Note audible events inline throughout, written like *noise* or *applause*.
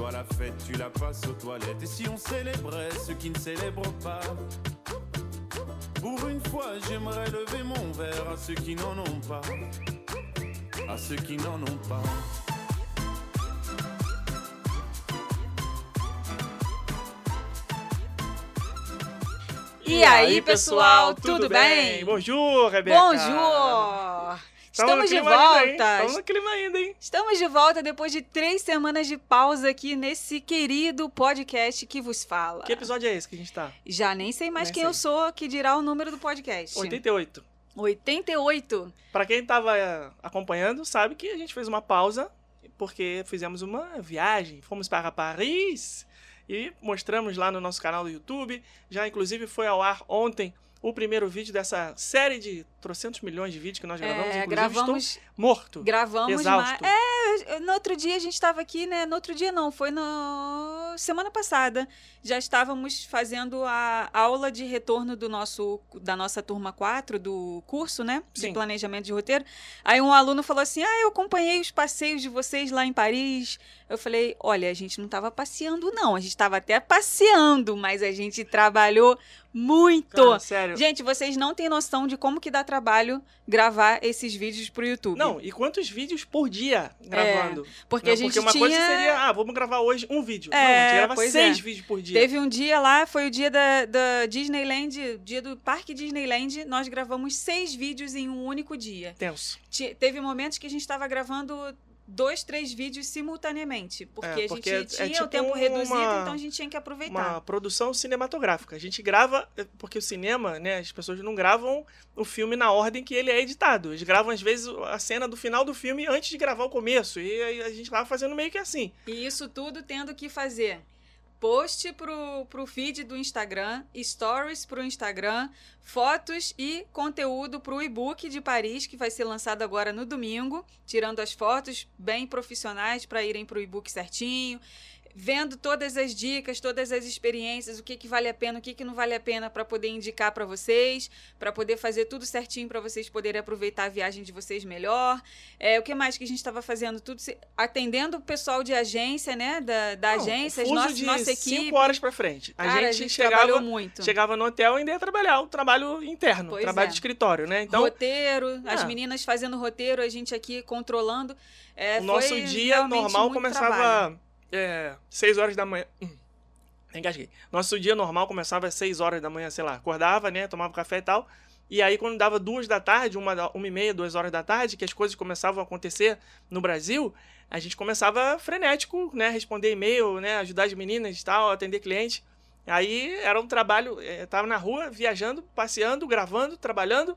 Toi la fête, tu la passes aux toilettes. Et si on célébrait ceux qui ne célèbrent pas? Pour une fois, j'aimerais lever mon verre à ceux qui n'en ont pas. À ceux qui n'en ont pas. E aí, pessoal, tudo bem? Bonjour, Rebeca. Bonjour! Tamo no Estamos de clima ainda, volta! Tamo no clima ainda, hein? Estamos de volta depois de três semanas de pausa aqui nesse querido podcast que vos fala. Que episódio é esse que a gente tá? Já nem sei mais Nem quem sei. eu sou, que dirá o número do podcast. 88. 88. Pra quem tava é, acompanhando, sabe que a gente fez uma pausa porque fizemos uma viagem. Fomos para Paris e mostramos lá no nosso canal do YouTube. Já, inclusive, foi ao ar ontem o primeiro vídeo dessa série de trocentos milhões de vídeos que nós gravamos. É, inclusive, gravamos, estou morto. gravamos exausto. É, no outro dia a gente estava aqui, né? No outro dia não, foi no semana passada. Já estávamos fazendo a aula de retorno do nosso da nossa turma 4 do curso, né? De Sim. planejamento de roteiro. Aí um aluno falou assim: "Ah, eu acompanhei os passeios de vocês lá em Paris". Eu falei: "Olha, a gente não estava passeando não, a gente estava até passeando, mas a gente trabalhou muito". Cara, sério. Gente, vocês não têm noção de como que dá trabalho gravar esses vídeos pro YouTube. Não, e quantos vídeos por dia gravando? porque Não, a gente porque uma tinha... coisa seria, ah, vamos gravar hoje um vídeo. É, não, a gente grava seis é. vídeos por dia. Teve um dia lá, foi o dia da, da Disneyland, dia do Parque Disneyland, nós gravamos seis vídeos em um único dia. Tenso. Teve momentos que a gente estava gravando dois, três vídeos simultaneamente, porque, É, porque a é- gente é tinha tipo o tempo reduzido, uma- então a gente tinha que aproveitar. Uma produção cinematográfica. A gente grava, eh, porque o cinema, né, as pessoas não gravam o filme na ordem que ele é editado. Eles gravam, às vezes, a cena do final do filme antes de gravar o começo. E aí a gente tava fazendo meio que assim. E isso tudo tendo que fazer post pro, pro feed do Instagram, stories pro Instagram, fotos e conteúdo pro e-book de Paris, que vai ser lançado agora no domingo, tirando as fotos bem profissionais para irem pro e-book certinho. Vendo todas as dicas, todas as experiências, o que, que vale a pena, o que, que não vale a pena para poder indicar para vocês, para poder fazer tudo certinho para vocês poderem aproveitar a viagem de vocês melhor. É, o que mais que a gente estava fazendo? Tudo se- atendendo o pessoal de agência, né? Da, da Não, agência, nossa, de nossa cinco equipe. horas pra frente. A Cara, gente, trabalhou chegava, muito. chegava no hotel e ainda ia trabalhar, o trabalho interno, Pois trabalho é. de escritório, né? Então, roteiro, as Ah. meninas fazendo roteiro, a gente aqui controlando. É, o nosso dia normal começava trabalho. É, 6 horas da manhã. Hum, engasguei. Nosso dia normal começava às 6 horas da manhã, sei lá. Acordava, né? Tomava café e tal. E aí, quando dava duas da tarde, uma, uma e meia, duas horas da tarde, que as coisas começavam a acontecer no Brasil, a gente começava frenético, né? Responder e-mail, né? Ajudar as meninas e tal, atender cliente. Aí era um trabalho, eh, tava na rua, viajando, passeando, gravando, trabalhando.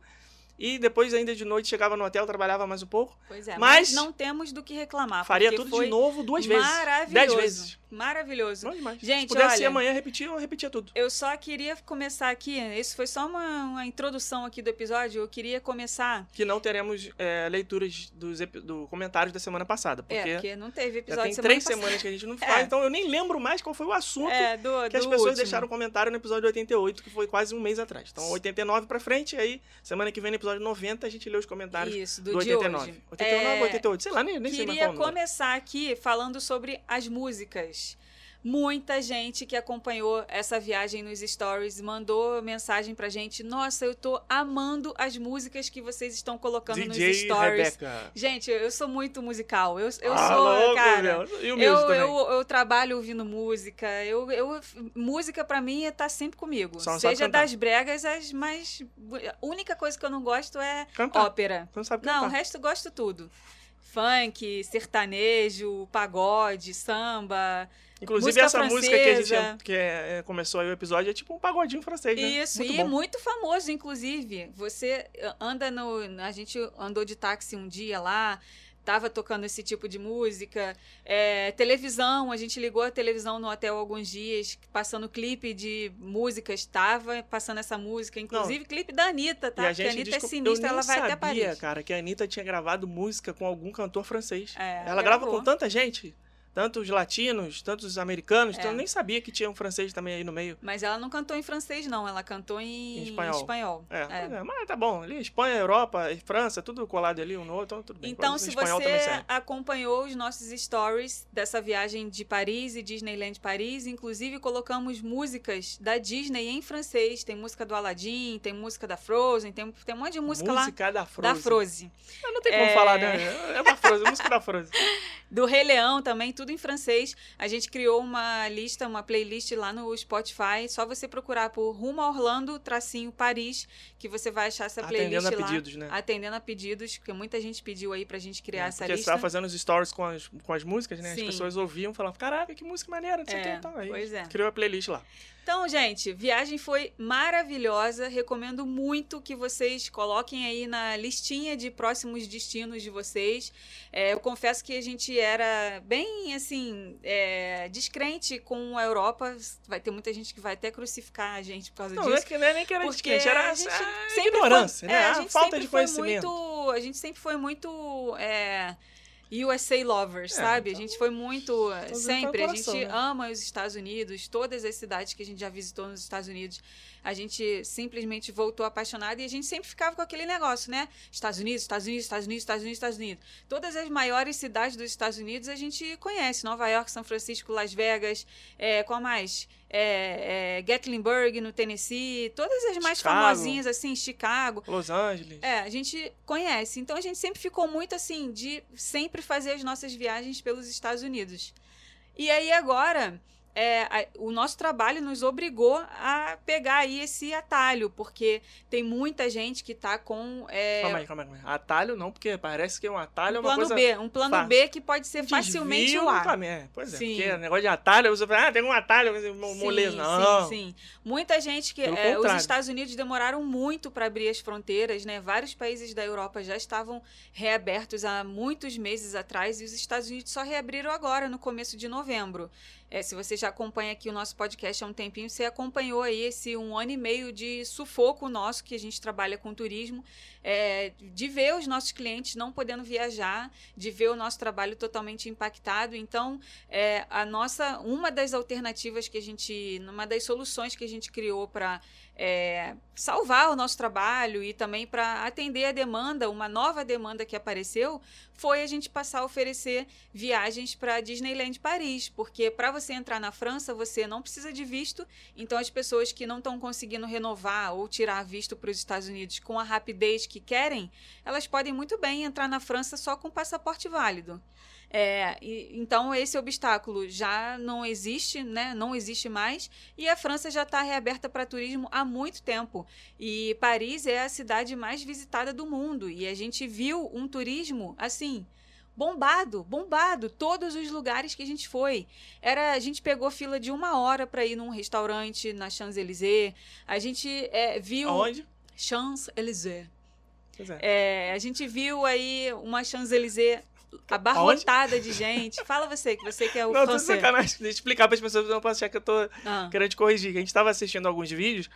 E depois, ainda de noite, chegava no hotel, trabalhava mais um pouco. Pois é, mas- mas, não temos do que reclamar. Faria tudo de novo duas vezes. Maravilhoso. Dez vezes. Maravilhoso. Não demais. Gente, Se pudesse olha- ir amanhã repetir, eu repetia tudo. Eu só queria começar aqui, isso foi só uma, uma introdução aqui do episódio, eu queria começar... Que não teremos é, leituras dos do comentários da semana passada. Porque, é, porque não teve episódio tem semana três passada. semanas que a gente não *laughs* É. faz, então eu nem lembro mais qual foi o assunto É, do, que as do pessoas último. deixaram comentário no episódio 88, que foi quase um mês atrás. Então, 89 pra frente, aí semana que vem no episódio 90 a gente lê os comentários Isso, do, do de 89. hoje. 89 É, ou 88, sei lá, nem, nem sei mais Queria qual é começar aqui falando sobre as músicas. Muita gente que acompanhou essa viagem nos stories mandou mensagem pra gente. Nossa, eu tô amando as músicas que vocês estão colocando nos DJ stories. Rebeca. Gente, eu sou muito musical. Eu, eu Ah, sou, louco, cara. Eu, eu, eu trabalho ouvindo música. Eu, eu, música pra mim é tá sempre comigo. Só Seja das bregas, as mais. A única coisa que eu não gosto é Cantar. ópera. Não sabe Não, o resto eu gosto tudo. Funk, sertanejo, pagode, samba. Inclusive, música essa música que a gente francesa. que é- é, começou aí o episódio é tipo um pagodinho francês, né? Isso, Muito e bom. é muito famoso, inclusive. Você anda no. A gente andou de táxi um dia lá. tava tocando esse tipo de música. É, televisão, a gente ligou a televisão no hotel alguns dias, passando clipe de músicas, estava passando essa música, inclusive Não. clipe da Anitta, tá? E a Porque a gente Anitta é sinistra, ela vai até sabia, Paris. cara, que a Anitta tinha gravado música com algum cantor francês. É, ela grava gravou. com tanta gente, tantos latinos, tantos americanos, então É. eu nem sabia que tinha um francês também aí no meio. Mas ela não cantou em francês, não, ela cantou em, Em espanhol. espanhol. É, É. é, mas tá bom. Ali, Espanha, Europa, e França, tudo colado ali um no outro, então tudo bem. Então, se você acompanhou os nossos stories dessa viagem de Paris e Disneyland Paris, inclusive colocamos músicas da Disney em francês. Tem música do Aladdin, tem música da Frozen, tem, tem um monte de música, Música da lá Frozen. da Frozen. Não tem como É. falar, né? É da Frozen, música da Frozen. *laughs* Do Rei Leão também, tudo em francês. A gente criou uma lista, uma playlist lá no Spotify. Só você procurar por Rumo a Orlando, tracinho Paris, que você vai achar essa playlist Atendendo a lá. pedidos, né? Atendendo a pedidos, porque muita gente pediu aí pra gente criar É, essa Porque você lista. tava fazendo os stories com as, com as músicas, né? Sim. As pessoas ouviam e falavam, caraca, que música maneira, não sei o É, que e tal. Aí pois é. criou a playlist lá. Então, gente, viagem foi maravilhosa. Recomendo muito que vocês coloquem aí na listinha de próximos destinos de vocês. É, eu confesso que a gente era bem, assim, é, descrente com a Europa. Vai ter muita gente que vai até crucificar a gente por causa Não, não é disso. que, não é nem que era Porque descrente, era a gente a ignorância, foi, né? é, a a gente falta sempre de foi conhecimento. Muito, a gente sempre foi muito é, USA lovers, É, sabe? então, a gente foi muito sempre. A gente né? ama os Estados Unidos, todas as cidades que a gente já visitou nos Estados Unidos. A gente simplesmente voltou apaixonado e a gente sempre ficava com aquele negócio, né? Estados Unidos, Estados Unidos, Estados Unidos, Estados Unidos, Estados Unidos. Todas as maiores cidades dos Estados Unidos a gente conhece: Nova York, São Francisco, Las Vegas, é, qual mais? É, é, Gatlinburg, no Tennessee, todas as mais Chicago. famosinhas, assim, Chicago. Los Angeles. É, a gente conhece. Então a gente sempre ficou muito assim, de sempre fazer as nossas viagens pelos Estados Unidos. E aí agora, é, a- o nosso trabalho nos obrigou a pegar aí esse atalho, porque tem muita gente que tá com é, Calma aí, calma aí, calma aí. Atalho não, porque parece que um atalho é um uma plano coisa... B, um plano fácil. B que pode ser Desvio facilmente o A. É, pois é, Sim. porque negócio de atalho, você fala, ah, tem um atalho, mo- moleza. Não. Sim, sim. Muita gente que. É, os. Estados Unidos demoraram muito para abrir as fronteiras, né? Vários países da Europa já estavam reabertos há muitos meses atrás e os Estados Unidos só reabriram agora, no começo de novembro. É, se você já acompanha aqui o nosso podcast há um tempinho, você acompanhou aí esse um ano e meio de sufoco nosso, que a gente trabalha com turismo, é, de ver os nossos clientes não podendo viajar, de ver o nosso trabalho totalmente impactado. Então, é, a nossa, uma das alternativas que a gente, uma das soluções que a gente criou para salvar o nosso trabalho e também para atender a demanda, uma nova demanda que apareceu, foi a gente passar a oferecer viagens para Disneyland Paris, porque para você entrar na França você não precisa de visto, então as pessoas que não estão conseguindo renovar ou tirar visto para os Estados Unidos com a rapidez que querem, elas podem muito bem entrar na França só com passaporte válido. É, e- então esse obstáculo já não existe, né? Não existe mais e a França já está reaberta para turismo há muito tempo. E Paris é a cidade mais visitada do mundo e a gente viu um turismo assim bombado, bombado, todos os lugares que a gente foi. Era, a gente pegou fila de uma hora para ir num restaurante na Champs-Élysées. A gente é, viu Aonde? Champs-Élysées. É. É, a gente viu aí uma Champs-Élysées abarrotada de gente. Fala você, que você que é o Não, tô de sacanagem. Deixa eu explicar para as pessoas, não posso achar que eu tô Ah, querendo te corrigir. A gente tava assistindo alguns vídeos,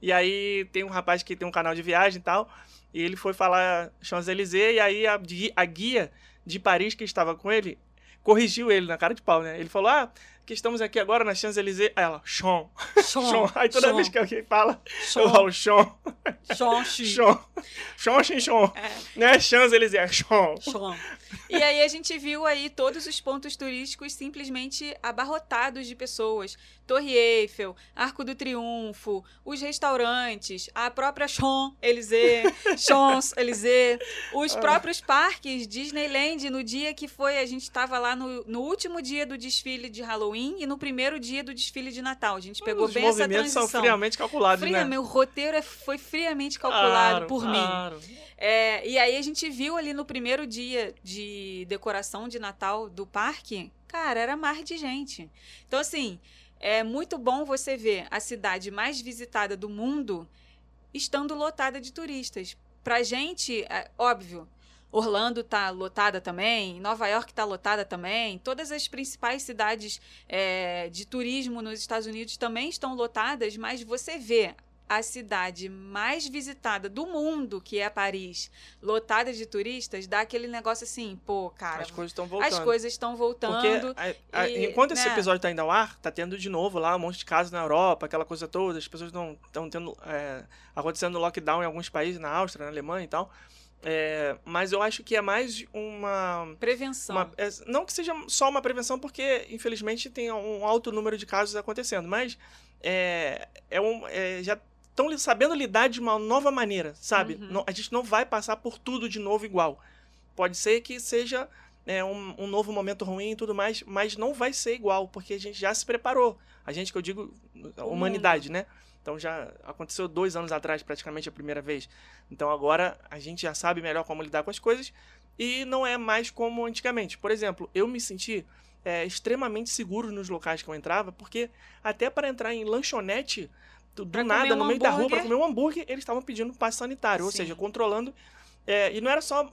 e aí tem um rapaz que tem um canal de viagem e tal, e ele foi falar Champs-Élysées, e aí a, a guia de Paris que estava com ele corrigiu ele na cara de pau, né? Ele falou, ah, que estamos aqui agora na Champs-Élysées. Ela, Chon, Chon. *laughs* Aí toda vez que alguém fala, eu falo Chon, Chon, *laughs* Chon, Chon, Chon, Chon. É. Não é Champs-Élysées, é Chon. Chon. *laughs* E aí a gente viu aí todos os pontos turísticos simplesmente abarrotados de pessoas. Torre Eiffel, Arco do Triunfo, os restaurantes, a própria Champs-Élysées, Champs-Élysées, os próprios parques, Disneyland, no dia que foi, a gente estava lá no, no último dia do desfile de Halloween e no primeiro dia do desfile de Natal. A gente pegou Os bem essa movimentos transição. são friamente calculados, Fria, né? Meu roteiro é- foi friamente calculado Claro, por mim. claro. É, e aí a gente viu ali no primeiro dia de decoração de Natal do parque, cara, era mar de gente. Então, assim, é muito bom você ver a cidade mais visitada do mundo estando lotada de turistas. Pra gente, é, óbvio, Orlando tá lotada também, Nova York tá lotada também, todas as principais cidades é, de turismo nos Estados Unidos também estão lotadas, mas você vê a cidade mais visitada do mundo, que é Paris, lotada de turistas, dá aquele negócio assim, pô, cara. As coisas estão voltando. As coisas estão voltando. Porque, a, a, e, enquanto né? esse episódio tá indo ao ar, tá tendo de novo lá um monte de casos na Europa, aquela coisa toda, as pessoas estão tendo. É, acontecendo lockdown em alguns países, na Áustria, na Alemanha e tal. É, mas eu acho que é mais uma. Prevenção. uma- é, não que seja só uma prevenção, porque infelizmente tem um alto número de casos acontecendo, mas é, é um, é, já estão sabendo lidar de uma nova maneira, sabe? Uhum. Não- a gente não vai passar por tudo de novo igual. Pode ser que seja é, um, um novo momento ruim e tudo mais, mas não vai ser igual, porque a gente já se preparou. A gente que eu digo, a humanidade, né? Então já aconteceu dois anos atrás, praticamente a primeira vez. Então agora a gente já sabe melhor como lidar com as coisas e não é mais como antigamente. Por exemplo, eu me senti é, extremamente seguro nos locais que eu entrava, porque até para entrar em lanchonete, do, Pra nada, um no meio da rua, para comer um hambúrguer, eles estavam pedindo passe sanitário, ou Sim. seja, controlando. é, e não era só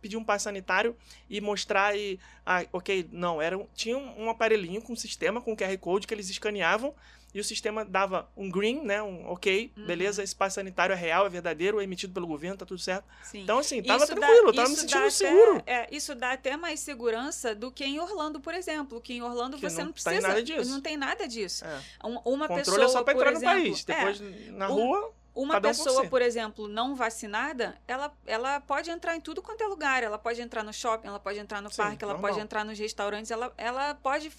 pedir um passe sanitário e mostrar e. Ah, ok, não. Era, um- tinha um, um aparelhinho com um sistema, com QR Code que eles escaneavam e o sistema dava um green, né? Um ok, Uhum. beleza, passe sanitário é real, é verdadeiro, é emitido pelo governo, tá tudo certo. Sim. Então, assim, tava Isso dá- tranquilo, eu tava me sentindo dá seguro. Até, é, isso dá até mais segurança do que em Orlando, por exemplo. Que em Orlando Que você não não, tem precisa. nada disso. Não tem nada disso. É. Um- Uma Controle pessoa, é só pra por entrar exemplo, no país. é, Depois, na um- rua, Uma Cada um por pessoa, por exemplo, não vacinada, ela, ela pode entrar em tudo quanto é lugar. Ela pode entrar no shopping, ela pode entrar no Sim, parque, ela normal. pode entrar nos restaurantes, ela, ela pode.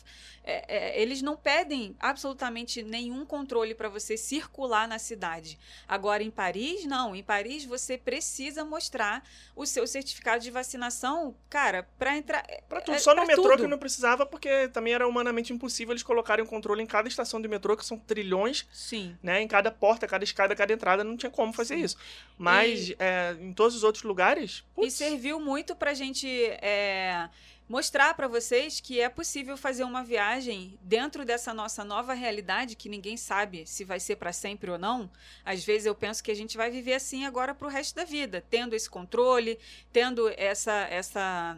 É, é, eles não pedem absolutamente nenhum controle para você circular na cidade. Agora, em Paris, não. Em Paris, você precisa mostrar o seu certificado de vacinação, cara, para entrar. Pra tudo. é- Só no metrô tudo. que não precisava, porque também era humanamente impossível eles colocarem um controle em cada estação de metrô, que são trilhões, Sim. né? Em cada porta, cada escada, cada entrada, não tinha como fazer Sim. isso. Mas é, em todos os outros lugares, E putz, serviu muito para a gente é, mostrar para vocês que é possível fazer uma viagem dentro dessa nossa nova realidade, que ninguém sabe se vai ser para sempre ou não. Às vezes eu penso que a gente vai viver assim agora para o resto da vida, tendo esse controle, tendo essa, essa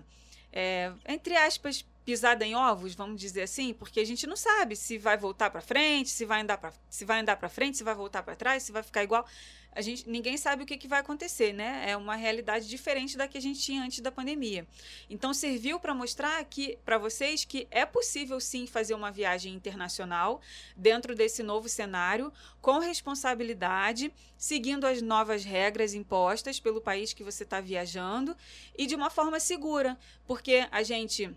é, entre aspas, pisada em ovos, vamos dizer assim, porque a gente não sabe se vai voltar para frente, se vai andar para se vai andar para frente, se vai voltar para trás, se vai ficar igual. A gente, ninguém sabe o que, que vai acontecer, né? É uma realidade diferente da que a gente tinha antes da pandemia. Então serviu para mostrar que para vocês que é possível sim fazer uma viagem internacional dentro desse novo cenário, com responsabilidade, seguindo as novas regras impostas pelo país que você está viajando e de uma forma segura, porque a gente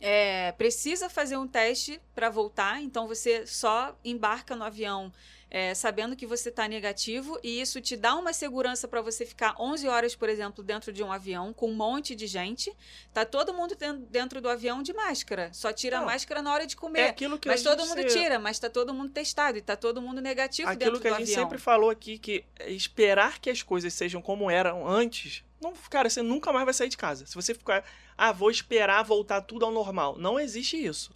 é, precisa fazer um teste para voltar, então você só embarca no avião é, sabendo que você está negativo e isso te dá uma segurança para você ficar 11 horas, por exemplo, dentro de um avião com um monte de gente. Tá todo mundo dentro do avião de máscara, só tira a Não. máscara na hora de é comer. aquilo que mas a todo mundo se- tira, mas tá todo mundo testado e tá todo mundo negativo Aquilo dentro que a do gente avião. sempre falou aqui, que esperar que as coisas sejam como eram antes, não, cara, você nunca mais vai sair de casa. Se você ficar, ah, vou esperar voltar tudo ao normal. Não existe isso.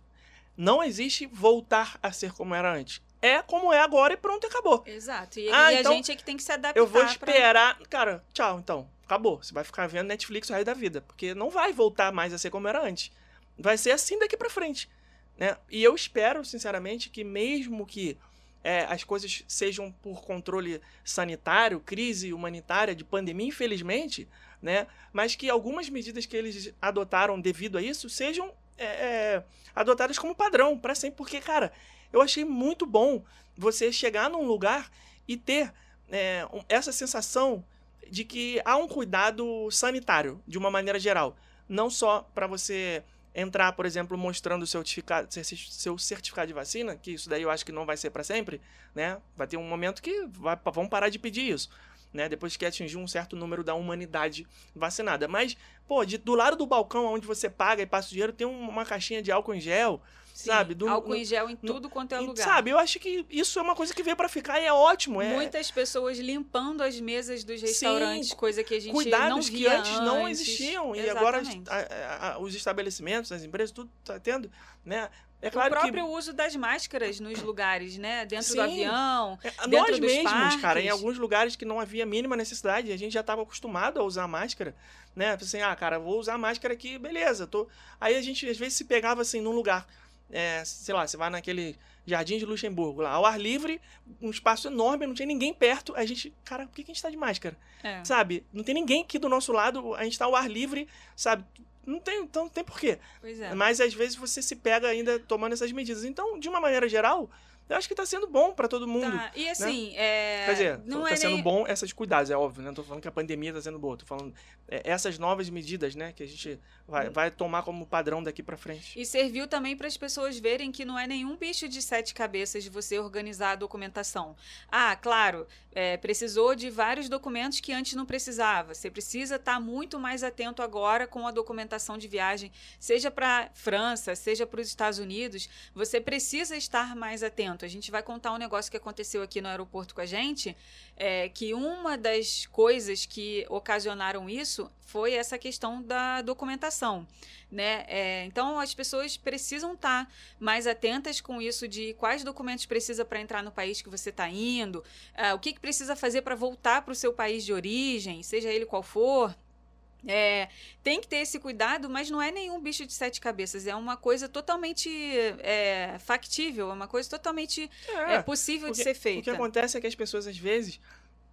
Não existe voltar a ser como era antes. É como é agora e pronto, acabou. Exato. E, Ah, e então a gente é que tem que se adaptar. Eu vou pra- esperar. Cara, tchau, então. Acabou. Você vai ficar vendo Netflix o resto da vida. Porque não vai voltar mais a ser como era antes. Vai ser assim daqui pra frente. Né? E eu espero, sinceramente, que mesmo que é, as coisas sejam por controle sanitário, crise humanitária, de pandemia, infelizmente, né? Mas que algumas medidas que eles adotaram devido a isso sejam é, é, adotadas como padrão para sempre. Porque, cara, eu achei muito bom você chegar num lugar e ter é, essa sensação de que há um cuidado sanitário, de uma maneira geral. Não só para você entrar, por exemplo, mostrando o seu certificado, seu certificado de vacina, que isso daí eu acho que não vai ser para sempre, né? Vai ter um momento que vai, vão parar de pedir isso, né? Depois que atingir um certo número da humanidade vacinada. Mas, pô, de- do lado do balcão onde você paga e passa o dinheiro, tem um- uma caixinha de álcool em gel, Sim, sabe? Do- álcool em gel em tudo quanto é lugar. Sabe, eu acho que isso é uma coisa que veio pra ficar e é ótimo. É, Muitas pessoas limpando as mesas dos Sim, restaurantes, coisa que a gente não cuidados via que antes, não antes. existiam e agora Exatamente. a- a- os estabelecimentos, as empresas, tudo tá tendo, né? É o claro próprio que uso das máscaras nos lugares, né? Dentro Sim. do avião. É, dentro Nós dos mesmos, cara, em parques. alguns lugares que não havia mínima necessidade, a gente já estava acostumado a usar máscara, né? Assim, ah, cara, vou usar máscara aqui, beleza. Tô... Aí a gente às vezes se pegava assim num lugar, é, sei lá, você vai naquele Jardim de Luxemburgo, lá, ao ar livre, um espaço enorme, não tinha ninguém perto. A gente, cara, por que a gente tá de máscara? É. Sabe? Não tem ninguém aqui do nosso lado, a gente tá ao ar livre, sabe? Não tem, então não tem porquê. Pois é. Mas às vezes você se pega ainda tomando essas medidas. Então, de uma maneira geral, eu acho que tá sendo bom pra todo mundo. Tá, E assim, é, Quer dizer, não tá é sendo nem... bom essas cuidados, é óbvio, né? Não tô falando que a pandemia tá sendo boa, tô falando é, essas novas medidas, né? Que a gente vai, vai tomar como padrão daqui pra frente. E serviu também para as pessoas verem que não é nenhum bicho de sete cabeças de você organizar a documentação. Ah, claro, é, precisou de vários documentos que antes não precisava. Você precisa estar muito mais atento agora com a documentação de viagem, seja para França, seja para os Estados Unidos. Você precisa estar mais atento. A gente vai contar um negócio que aconteceu aqui no aeroporto com a gente, é, que uma das coisas que ocasionaram isso foi essa questão da documentação né? É, então as pessoas precisam estar mais atentas com isso de quais documentos precisa para entrar no país que você está indo, ah, o que, que precisa fazer para voltar para o seu país de origem, seja ele qual for. É, tem que ter esse cuidado, mas não é nenhum bicho de sete cabeças. É uma coisa totalmente é, factível, é uma coisa totalmente é, possível de porque- ser O que feita. acontece é que as pessoas, às vezes,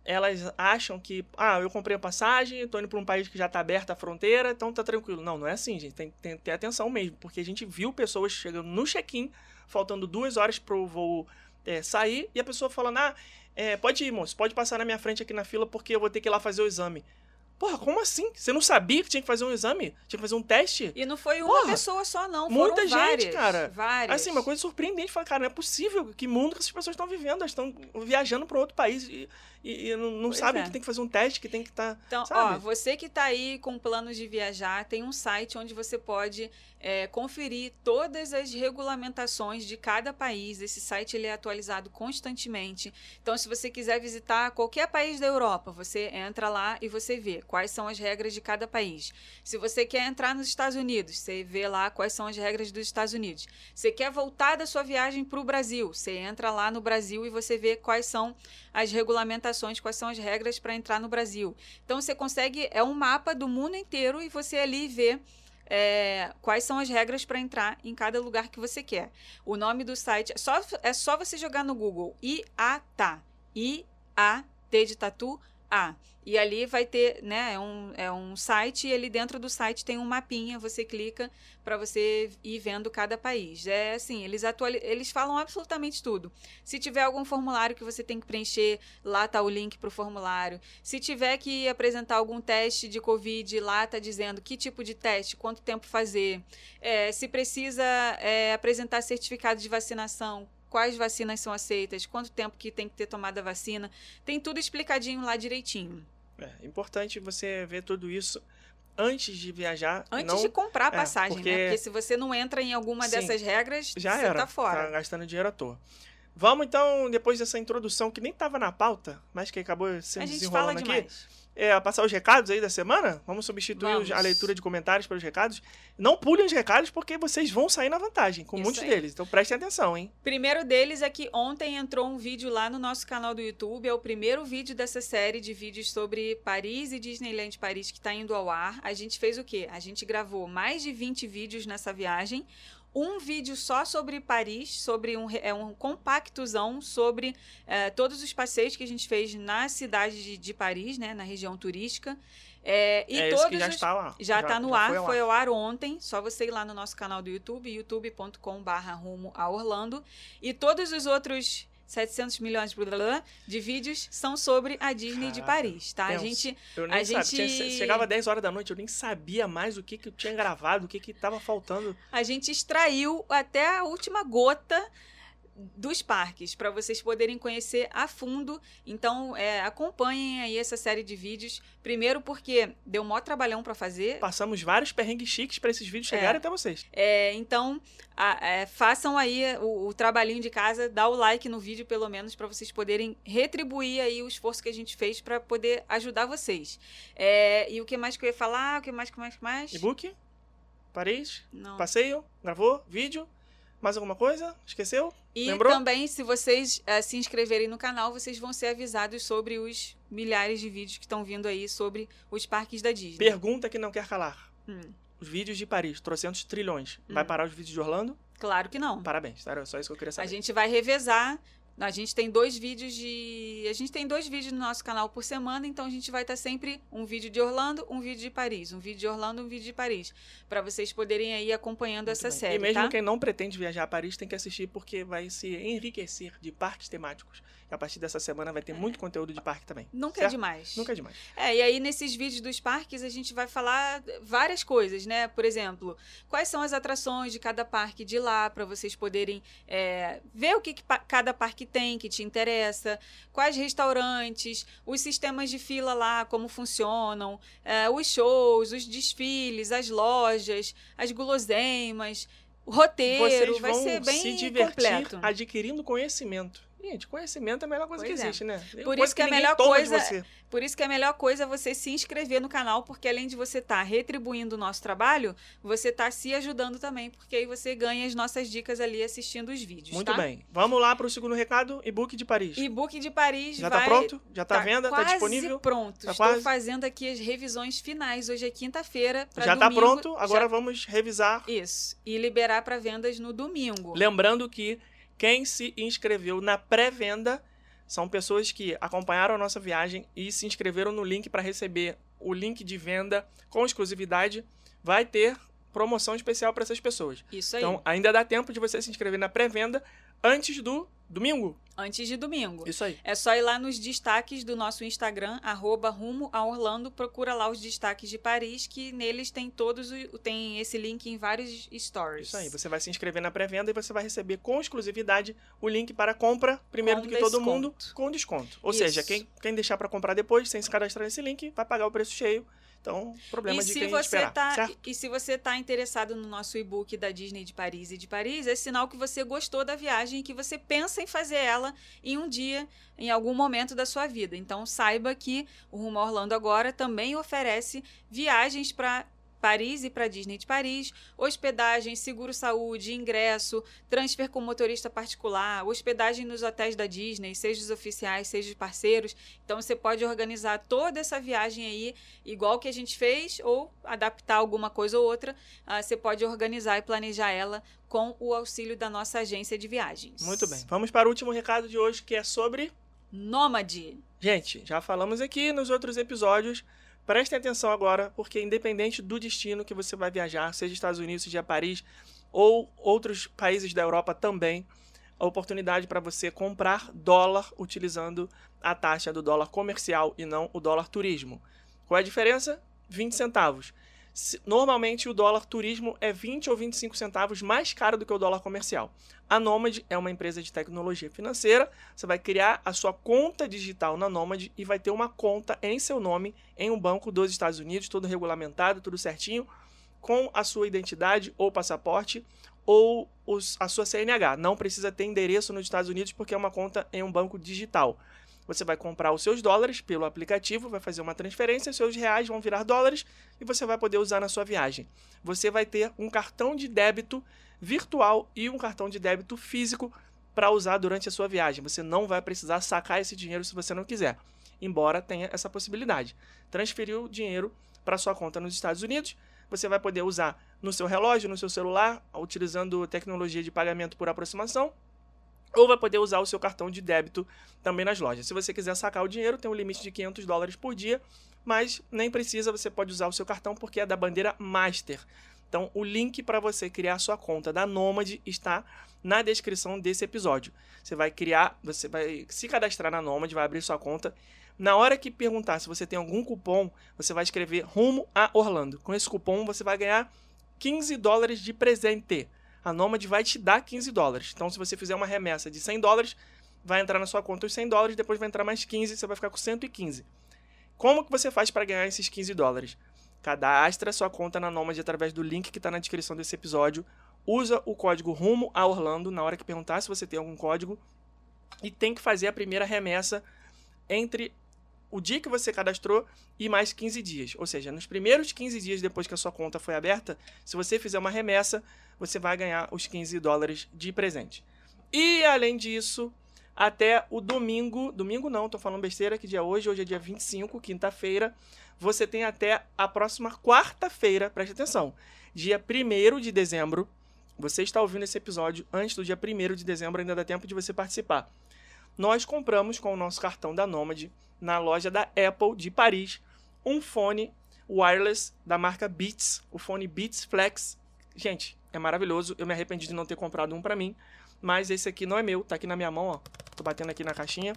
elas acham que, ah, eu comprei a passagem, tô indo pra um país que já tá aberta a fronteira, então tá tranquilo. Não, não é assim, gente. Tem, tem que ter atenção mesmo, porque a gente viu pessoas chegando no check-in, faltando duas horas pro voo é, sair, e a pessoa falando, ah, é, pode ir, moço, pode passar na minha frente aqui na fila, porque eu vou ter que ir lá fazer o exame. Porra, como assim? Você não sabia que tinha que fazer um exame? Tinha que fazer um teste? E não foi uma Porra, pessoa só, não. muita Foram gente, várias, cara. Várias. Assim, uma coisa surpreendente. Fala, cara, não é possível. Que mundo que essas pessoas estão vivendo? Elas estão viajando para outro país e, e- e não, não sabem é. que tem que fazer um teste, que tem que estar. Então, sabe? ó, você que está aí com planos de viajar, tem um site onde você pode é, conferir todas as regulamentações de cada país. Esse site ele é atualizado constantemente. Então, se você quiser visitar qualquer país da Europa, você entra lá e você vê quais são as regras de cada país. Se você quer entrar nos Estados Unidos, você vê lá quais são as regras dos Estados Unidos. Você quer voltar da sua viagem para o Brasil, você entra lá no Brasil e você vê quais são as regulamentações, quais são as regras para entrar no Brasil. Então você consegue, é um mapa do mundo inteiro e você ali vê é, quais são as regras para entrar em cada lugar que você quer. O nome do site, é só, é só você jogar no Google IATA, I-A-T de tatu, A. E ali vai ter, né, é um, é um site e ali dentro do site tem um mapinha, você clica para você ir vendo cada país. É assim, eles, atuali eles falam absolutamente tudo. Se tiver algum formulário que você tem que preencher, lá tá o link para o formulário. Se tiver que apresentar algum teste de Covid, lá tá dizendo que tipo de teste, quanto tempo fazer. É, se precisa é, apresentar certificado de vacinação, quais vacinas são aceitas, quanto tempo que tem que ter tomado a vacina. Tem tudo explicadinho lá direitinho. É importante você ver tudo isso antes de viajar. Antes não... de comprar a é, passagem, porque- né? Porque se você não entra em alguma Sim, dessas regras, Já você era. tá fora. Tá gastando dinheiro à toa. Vamos então, depois dessa introdução que nem tava na pauta, mas que acabou sendo desenrolando fala aqui. demais. É, passar os recados aí da semana? Vamos substituir os- a Vamos. leitura de comentários pelos recados. Não pulem os recados, porque vocês vão sair na vantagem, com Isso muitos aí. deles. Então prestem atenção, hein? Primeiro deles é que ontem entrou um vídeo lá no nosso canal do YouTube. É o primeiro vídeo dessa série de vídeos sobre Paris e Disneyland Paris que está indo ao ar. A gente fez o quê? A gente gravou mais de 20 vídeos nessa viagem. Um vídeo só sobre Paris, sobre um, é um compactozão sobre eh, todos os passeios que a gente fez na cidade de, de Paris, né, na região turística. É, e é todos já os- está lá. já está no ar, foi foi, ao ao ar ontem. Só você ir lá no nosso canal do YouTube, youtube.com/barra rumo a Orlando. E todos os outros 700 milhões blá, blá, blá, de vídeos são sobre a Disney de Caraca, Paris, tá? A tenso. gente Eu nem a sabia. gente- Tinha- chegava 10 horas da noite, eu nem sabia mais o que, que eu tinha gravado, o que que tava faltando. a gente extraiu até a última gota dos parques para vocês poderem conhecer a fundo. Então, é, acompanhem aí essa série de vídeos. Primeiro porque deu maior trabalhão para fazer. Passamos vários perrengues chiques para esses vídeos É. chegarem até vocês. É, então, a- é, façam aí o, o trabalhinho de casa, dá o like no vídeo pelo menos para vocês poderem retribuir aí o esforço que a gente fez para poder ajudar vocês. É, e o que mais que eu ia falar? O que mais, que mais, que mais? E-book, Paris, Não. passeio, gravou, vídeo, mais alguma coisa? Esqueceu? E Lembrou? também, se vocês eh, se inscreverem no canal, vocês vão ser avisados sobre os milhares de vídeos que estão vindo aí sobre os parques da Disney. Pergunta que não quer calar. Hum, Os vídeos de Paris, trocentos trilhões. Vai Hum. parar os vídeos de Orlando? claro que não. Parabéns, era só isso que eu queria A saber. gente vai revezar. A gente tem dois vídeos de. A gente tem dois vídeos no nosso canal por semana, então a gente vai estar sempre um vídeo de Orlando, um vídeo de Paris. Um vídeo de Orlando, um vídeo de Paris. Para vocês poderem aí acompanhando Muito essa bem. série. E mesmo tá? quem não pretende viajar a Paris tem que assistir porque vai se enriquecer de parques temáticos. E a partir dessa semana vai ter muito conteúdo de parque também. Nunca é certo? demais. Nunca é demais. É, e aí nesses vídeos dos parques a gente vai falar várias coisas, né? Por exemplo, quais são as atrações de cada parque de lá, para vocês poderem é, ver o que, que cada parque tem que te interessa, quais restaurantes, os sistemas de fila lá, como funcionam, é, os shows, os desfiles, as lojas, as guloseimas, o roteiro, Vocês vai ser bem se divertir completo. adquirindo conhecimento. Gente, conhecimento é a melhor coisa Pois que é. existe, né? Tem Por coisa isso que a ninguém melhor toma de coisa-. Por isso que a melhor coisa é você se inscrever no canal, porque além de você estar retribuindo o nosso trabalho, você está se ajudando também, porque aí você ganha as nossas dicas ali assistindo os vídeos. Muito tá? bem. Vamos lá para o segundo recado, e-book de Paris. E-book de Paris Já vai... tá pronto? Já tá, à venda? Tá quase disponível? pronto. Tá Estou quase? fazendo aqui as revisões finais. Hoje é quinta-feira. Já tá domingo- pronto, agora já- vamos revisar. Isso. E liberar para vendas no domingo. Lembrando que quem se inscreveu na pré-venda são pessoas que acompanharam a nossa viagem e se inscreveram no link para receber o link de venda com exclusividade. Vai ter promoção especial para essas pessoas. Isso aí. Então, ainda dá tempo de você se inscrever na pré-venda antes do domingo. Antes de domingo. Isso aí. É só ir lá nos destaques do nosso Instagram, arroba rumo a Orlando, procura lá os destaques de Paris, que neles tem todos, o- tem esse link em vários stories. Isso aí. Você vai se inscrever na pré-venda e você vai receber com exclusividade o link para compra primeiro Com do que todo desconto. mundo com desconto. Ou Isso. seja, quem, quem deixar para comprar depois, sem se cadastrar nesse link, vai pagar o preço cheio. Então, problema E de se, quem você esperar, tá, certo? e se você tá interessado no nosso e-book da Disney de Paris e de Paris, é sinal que você gostou da viagem e que você pensa em fazer ela em um dia, em algum momento da sua vida. Então saiba que o Rumo Orlando agora também oferece viagens para Paris e para Disney de Paris, hospedagem, seguro-saúde, ingresso, transfer com motorista particular, hospedagem nos hotéis da Disney, seja os oficiais, seja os parceiros. Então você pode organizar toda essa viagem aí igual que a gente fez ou adaptar alguma coisa ou outra. ah, você pode organizar e planejar ela com o auxílio da nossa agência de viagens. Muito bem. Vamos para o último recado de hoje, que é sobre. Nômade. Gente, já falamos aqui nos outros episódios. Prestem atenção agora, porque independente do destino que você vai viajar, seja Estados Unidos, seja Paris ou outros países da Europa também, a oportunidade para você comprar dólar utilizando a taxa do dólar comercial e não o dólar turismo. Qual é a diferença? 20 centavos. Normalmente o dólar turismo é 20 ou 25 centavos mais caro do que o dólar comercial. A Nomad é uma empresa de tecnologia financeira. Você vai criar a sua conta digital na Nomad e vai ter uma conta em seu nome em um banco dos Estados Unidos, tudo regulamentado, tudo certinho, com a sua identidade ou passaporte ou os- a sua CNH. Não precisa ter endereço nos Estados Unidos porque é uma conta em um banco digital. Você vai comprar os seus dólares pelo aplicativo, vai fazer uma transferência, seus reais vão virar dólares e você vai poder usar na sua viagem. Você vai ter um cartão de débito virtual e um cartão de débito físico para usar durante a sua viagem. Você não vai precisar sacar esse dinheiro se você não quiser, embora tenha essa possibilidade. Transferir o dinheiro para sua conta nos Estados Unidos, você vai poder usar no seu relógio, no seu celular, utilizando tecnologia de pagamento por aproximação, ou vai poder usar o seu cartão de débito também nas lojas. Se você quiser sacar o dinheiro, tem um limite de 500 dólares por dia, mas nem precisa, você pode usar o seu cartão porque é da bandeira Master. Então, o link para você criar sua conta da Nomad está na descrição desse episódio. Você vai criar, você vai se cadastrar na Nomad, vai abrir sua conta. Na hora que perguntar se você tem algum cupom, você vai escrever rumo a Orlando. Com esse cupom, você vai ganhar 15 dólares de presente. A Nomad vai te dar 15 dólares. Então, se você fizer uma remessa de 100 dólares, vai entrar na sua conta os 100 dólares, depois vai entrar mais 15, você vai ficar com 115. Como que você faz para ganhar esses 15 dólares? Cadastra sua conta na Nomad através do link que está na descrição desse episódio. Usa o código RUMO a Orlando na hora que perguntar se você tem algum código. E tem que fazer a primeira remessa entre o dia que você cadastrou e mais 15 dias. Ou seja, nos primeiros 15 dias depois que a sua conta foi aberta, se você fizer uma remessa, você vai ganhar os 15 dólares de presente. E além disso, até o domingo, domingo não, tô falando besteira, que dia hoje, hoje é dia 25, quinta-feira, você tem até a próxima quarta-feira, preste atenção, dia 1 de dezembro, você está ouvindo esse episódio antes do dia 1 de dezembro, ainda dá tempo de você participar. Nós compramos com o nosso cartão da Nomad, na loja da Apple de Paris, um fone wireless da marca Beats, o fone Beats Flex. Gente, é maravilhoso, eu me arrependi de não ter comprado um para mim, mas esse aqui não é meu, tá aqui na minha mão, ó. Tô batendo aqui na caixinha.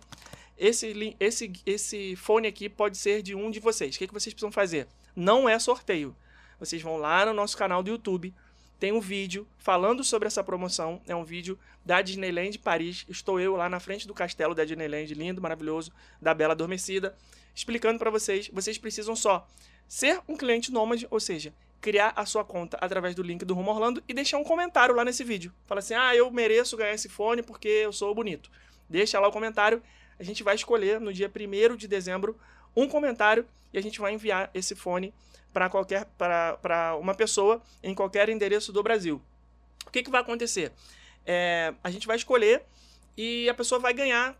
Esse, esse, esse fone aqui pode ser de um de vocês. O que, que vocês precisam fazer? Não é sorteio. Vocês vão lá no nosso canal do YouTube, tem um vídeo falando sobre essa promoção. É um vídeo da Disneyland Paris. Estou eu lá na frente do castelo da Disneyland, lindo, maravilhoso, da Bela Adormecida, explicando para vocês. Vocês precisam só ser um cliente nômade, ou seja, criar a sua conta através do link do Rumo Orlando e deixar um comentário lá nesse vídeo. Fala assim: ah, eu mereço ganhar esse fone porque eu sou bonito. Deixa lá o comentário. A gente vai escolher no dia 1 de dezembro um comentário e a gente vai enviar esse fone para qualquer para uma pessoa em qualquer endereço do Brasil. O que, que vai acontecer? É, a gente vai escolher e a pessoa vai ganhar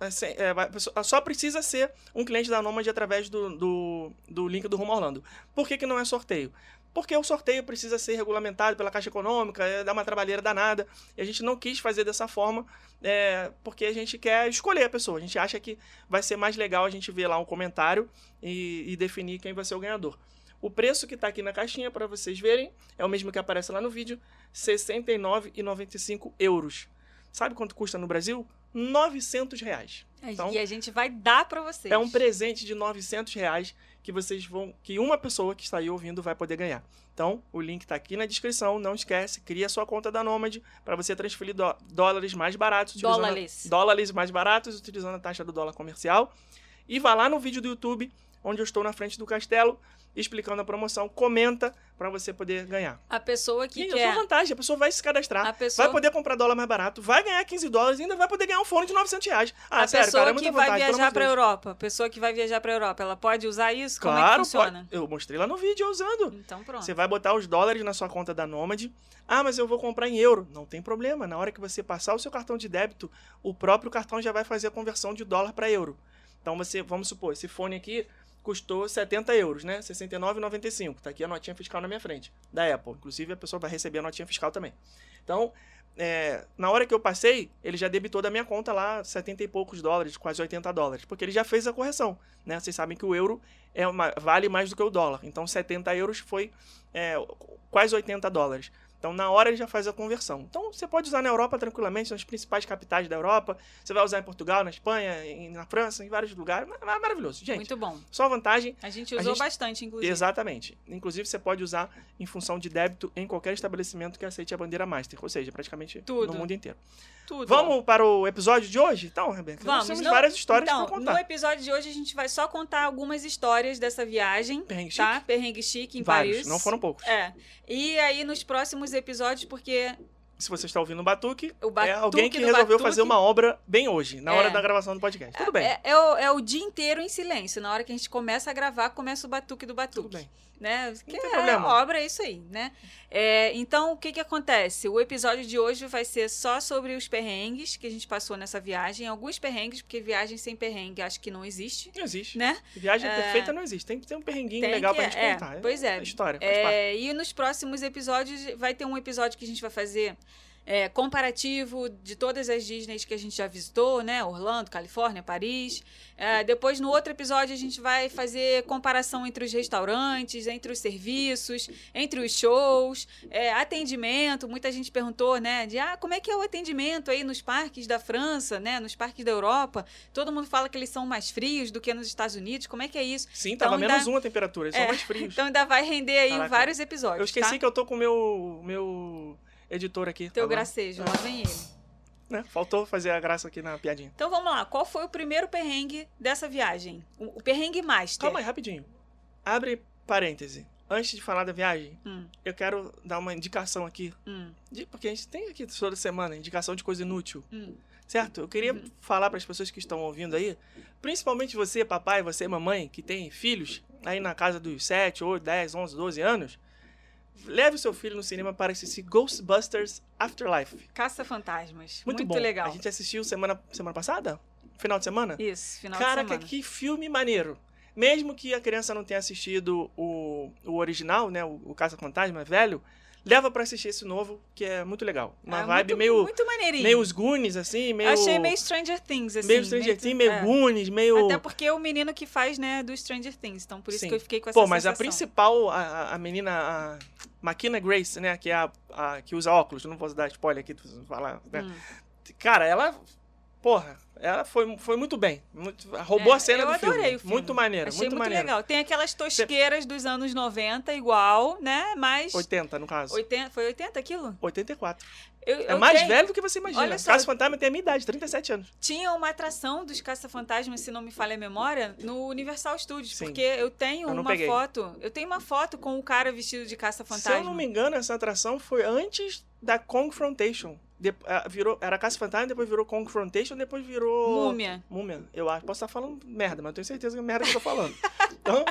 Assim, é, só precisa ser um cliente da Nomad através do, do, do link do Rumo Orlando. Por que, que não é sorteio? Porque o sorteio precisa ser regulamentado pela Caixa Econômica, é, dá uma trabalheira danada. E a gente não quis fazer dessa forma, é, porque a gente quer escolher a pessoa. A gente acha que vai ser mais legal a gente ver lá um comentário e, e definir quem vai ser o ganhador. O preço que está aqui na caixinha, para vocês verem, é o mesmo que aparece lá no vídeo: R$ 69,95 euros. Sabe quanto custa no Brasil? 900 reais. Então, e a gente vai dar para vocês. É um presente de 900 reais que vocês vão, que uma pessoa que está aí ouvindo vai poder ganhar. Então, o link está aqui na descrição. Não esquece, cria sua conta da Nomad para você transferir dólares mais baratos, dólares. dólares mais baratos utilizando a taxa do dólar comercial. E vá lá no vídeo do YouTube, onde eu estou na frente do castelo, explicando a promoção, comenta para você poder ganhar. A pessoa que e quer... a vantagem, a pessoa vai se cadastrar, pessoa... vai poder comprar dólar mais barato, vai ganhar 15 dólares e ainda vai poder ganhar um fone de 900 reais. Ah, a sério, pessoa cara, é que vai viajar para Europa, a pessoa que vai viajar para Europa, ela pode usar isso? Claro, Como é que funciona? Pode. Eu mostrei lá no vídeo usando. Então pronto. Você vai botar os dólares na sua conta da Nomad. Ah, mas eu vou comprar em euro. Não tem problema. Na hora que você passar o seu cartão de débito, o próprio cartão já vai fazer a conversão de dólar para euro. Então você, vamos supor, esse fone aqui custou 70 euros, né? 69,95. Tá aqui a notinha fiscal na minha frente, da Apple. Inclusive, a pessoa vai receber a notinha fiscal também. Então, é, na hora que eu passei, ele já debitou da minha conta lá 70 e poucos dólares, quase 80 dólares, porque ele já fez a correção, né? Vocês sabem que o euro é uma, vale mais do que o dólar. Então, 70 euros foi é, quase 80 dólares. Então, na hora ele já faz a conversão. Então, você pode usar na Europa tranquilamente, nas principais capitais da Europa. Você vai usar em Portugal, na Espanha, na França, em vários lugares. Maravilhoso, gente. Muito bom. Só vantagem. A gente usou a gente... bastante, inclusive. Exatamente. Inclusive, você pode usar em função de débito em qualquer estabelecimento que aceite a bandeira Master. Ou seja, praticamente Tudo. no mundo inteiro. Tudo. Vamos para o episódio de hoje? Então, Rebeca, Vamos. nós temos no... várias histórias então, para contar. No episódio de hoje, a gente vai só contar algumas histórias dessa viagem. Perrengue tá? chique. Perrengue chique em Vários, Paris. não foram poucos. É. E aí, nos próximos episódios, porque se você está ouvindo o Batuque, o batuque é alguém que resolveu batuque, fazer uma obra bem hoje, na é, hora da gravação do podcast. Tudo bem. É, é, o, é, o, dia inteiro em silêncio. Na hora que a gente começa a gravar, começa o Batuque do Batuque. Tudo bem. Né? Que é problema. obra, é isso aí, né? É, então, o que que acontece? O episódio de hoje vai ser só sobre os perrengues que a gente passou nessa viagem. Alguns perrengues, porque viagem sem perrengue acho que não existe. Não existe. Né? Viagem É, perfeita não existe. Tem que ter um perrenguinho tem legal que- pra gente é, contar. pois é. história. É, e nos próximos episódios vai ter um episódio que a gente vai fazer é, comparativo de todas as Disneys que a gente já visitou, né? Orlando, Califórnia, Paris. É, depois, no outro episódio, a gente vai fazer comparação entre os restaurantes, entre os serviços, entre os shows, é, atendimento. Muita gente perguntou, né? De ah, como é que é o atendimento aí nos parques da França, né? Nos parques da Europa. Todo mundo fala que eles são mais frios do que nos Estados Unidos. Como é que é isso? Sim, tava então menos dá- um a temperatura. Eles É, são mais frios. Então ainda vai render aí Caraca. vários episódios. Eu esqueci tá? que eu tô com o meu, meu editor aqui. Teu agora. gracejo, lá vem ele. Né? Faltou fazer a graça aqui na piadinha. Então vamos lá, qual foi o primeiro perrengue dessa viagem? O, o perrengue master. Calma aí, rapidinho. Abre parêntese. Antes de falar da viagem, Hum, eu quero dar uma indicação aqui. hum, de- porque a gente tem aqui toda semana indicação de coisa inútil. hum. Certo? Eu queria Uhum. falar para as pessoas que estão ouvindo aí, principalmente você, papai, você, mamãe, que tem filhos aí na casa dos 7, 8, 10, 11, 12 anos, leve o seu filho no cinema para assistir Ghostbusters Afterlife. Caça-fantasmas. Muito, Muito, bom. legal. A gente assistiu semana, semana passada? Final de semana? Isso, final Cara, de semana. que filme maneiro. Mesmo que a criança não tenha assistido o, o original, né, o, o Caça-Fantasma velho, leva para assistir esse novo, que é muito legal. Uma É, vibe muito, meio Muito maneirinho. meio os Goonies assim, meio Achei meio Stranger Things, assim. meio Stranger Things, meio é. Goonies, meio Até porque é o menino que faz, né, do Stranger Things. Então, por isso Sim. que eu fiquei com essa Pô, mas a sensação. principal, a, a- a menina, a Makina Grace, né, que é a, a- que usa óculos, não posso dar spoiler aqui, falar, né? Hum. Cara, ela, porra, ela foi, foi muito bem, muito- roubou É, a cena eu do filme. filme. Muito maneiro, Achei muito, muito, maneiro. legal. Tem aquelas tosqueiras dos anos 90, igual, né? Mas. 80, no caso. 80, foi 80 aquilo? 84. Eu, É eu mais tenho- velho do que você imagina. Olha só. Caso Fantasma tem a minha idade, 37 anos. Tinha uma atração dos caça-fantasmas, se não me falha a memória, no Universal Studios. Sim. Porque eu tenho Eu uma peguei. foto. Eu tenho uma foto com o cara vestido de Se eu não me engano, essa atração foi antes da Confrontation. De, ah, virou, era Caça Fantasma, depois virou Confrontation, depois virou... Múmia. Múmia, eu acho. Posso estar falando merda, mas eu tenho certeza que é merda que eu tô falando. *laughs* Então,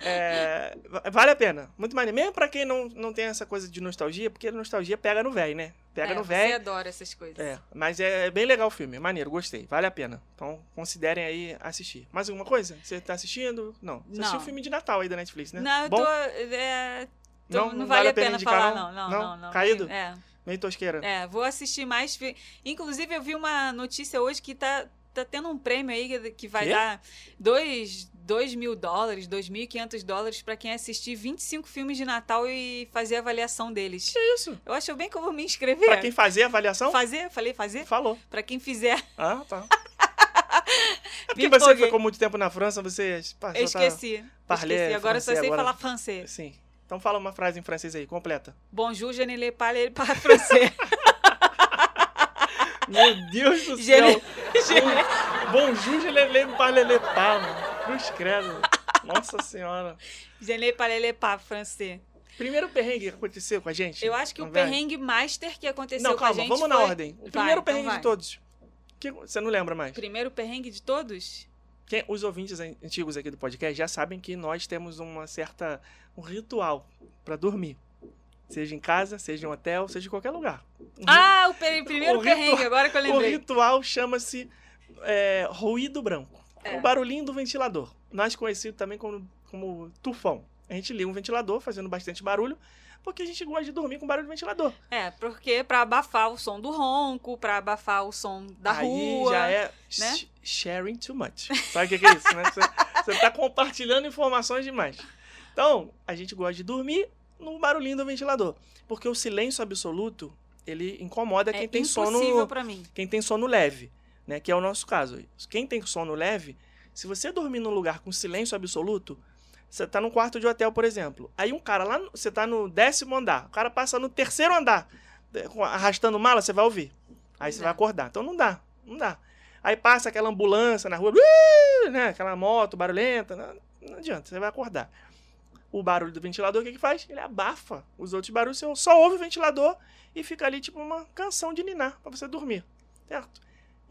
é, va- vale a pena. Muito maneiro. Mesmo pra quem não, não tem essa coisa de nostalgia, porque nostalgia pega no velho, né? Pega é, no Você velho. adora essas coisas. É, mas é bem legal o filme. é Maneiro, gostei. Vale a pena. Então, considerem aí assistir. Mais alguma coisa? Você tá assistindo? Não. Você assistiu Não. o filme de Natal aí da Netflix, né? Não, eu Bom? tô. é, tô- Não, não, não vale a pena, indicar, falar, não? não. Não, Não? Caído? É. Meio tosqueira. É, vou assistir mais. Inclusive, eu vi uma notícia hoje que tá, tá tendo um prêmio aí que- que vai Quê? dar 2 mil dólares, 2.500 dólares pra quem assistir 25 filmes de Natal e fazer a avaliação deles. Que isso? Eu acho bem que eu vou me inscrever. Pra quem fazer a avaliação? Fazer? Falei fazer? Falou. Pra quem fizer. Ah, tá. *laughs* É porque Me você empolguei. ficou muito tempo na França, você Eu esqueci. Parler esqueci. Agora eu só francês sei agora. falar francês. Sim. Então fala uma frase em francês aí, completa. Bonjour, je ne pas le pas français. *laughs* Meu Deus do céu. ne- *laughs* Bonjour, je le para le pas, mano. Cruz credo. Nossa senhora. Le pas français. Primeiro perrengue que aconteceu com a gente. Eu acho que o na viagem. perrengue master que aconteceu Não, com a calma, gente vamos na foi- ordem. O Vai, primeiro então perrengue vai. de todos. Que você não lembra mais? Primeiro perrengue de todos? Quem- os ouvintes an- antigos aqui do podcast já sabem que nós temos uma certa um ritual pra dormir. Seja em casa, seja em um hotel, seja em qualquer lugar. Ah, o primeiro O ritual- perrengue, agora que eu o *laughs* lembrei. ritual chama-se é, ruído branco. É. O barulhinho do ventilador. Nós conhecido também como, como tufão. A gente liga um ventilador fazendo bastante barulho, porque a gente gosta de dormir com barulho de ventilador. É, porque pra abafar o som do ronco, pra abafar o som da Aí rua. já é né? sh- sharing too much. Sabe o que, que é isso, né? Você, você tá compartilhando informações demais. Então, a gente gosta de dormir no barulhinho do ventilador. Porque o silêncio absoluto, ele incomoda É quem tem sono pra mim. quem tem sono leve, né? Que é o nosso caso. Quem tem sono leve, se você dormir num lugar com silêncio absoluto, você tá num quarto de hotel, por exemplo. Aí um cara lá, você tá no décimo andar, o cara passa no terceiro andar, com- arrastando mala, você vai ouvir. Aí você vai acordar. Então não dá, não dá. Aí passa aquela ambulância na rua, né? Aquela moto barulhenta, não, não adianta, você vai acordar. O barulho do ventilador, o que que faz? Ele abafa os outros barulhos, você só ouve o ventilador e fica ali tipo uma canção de ninar pra você dormir, certo?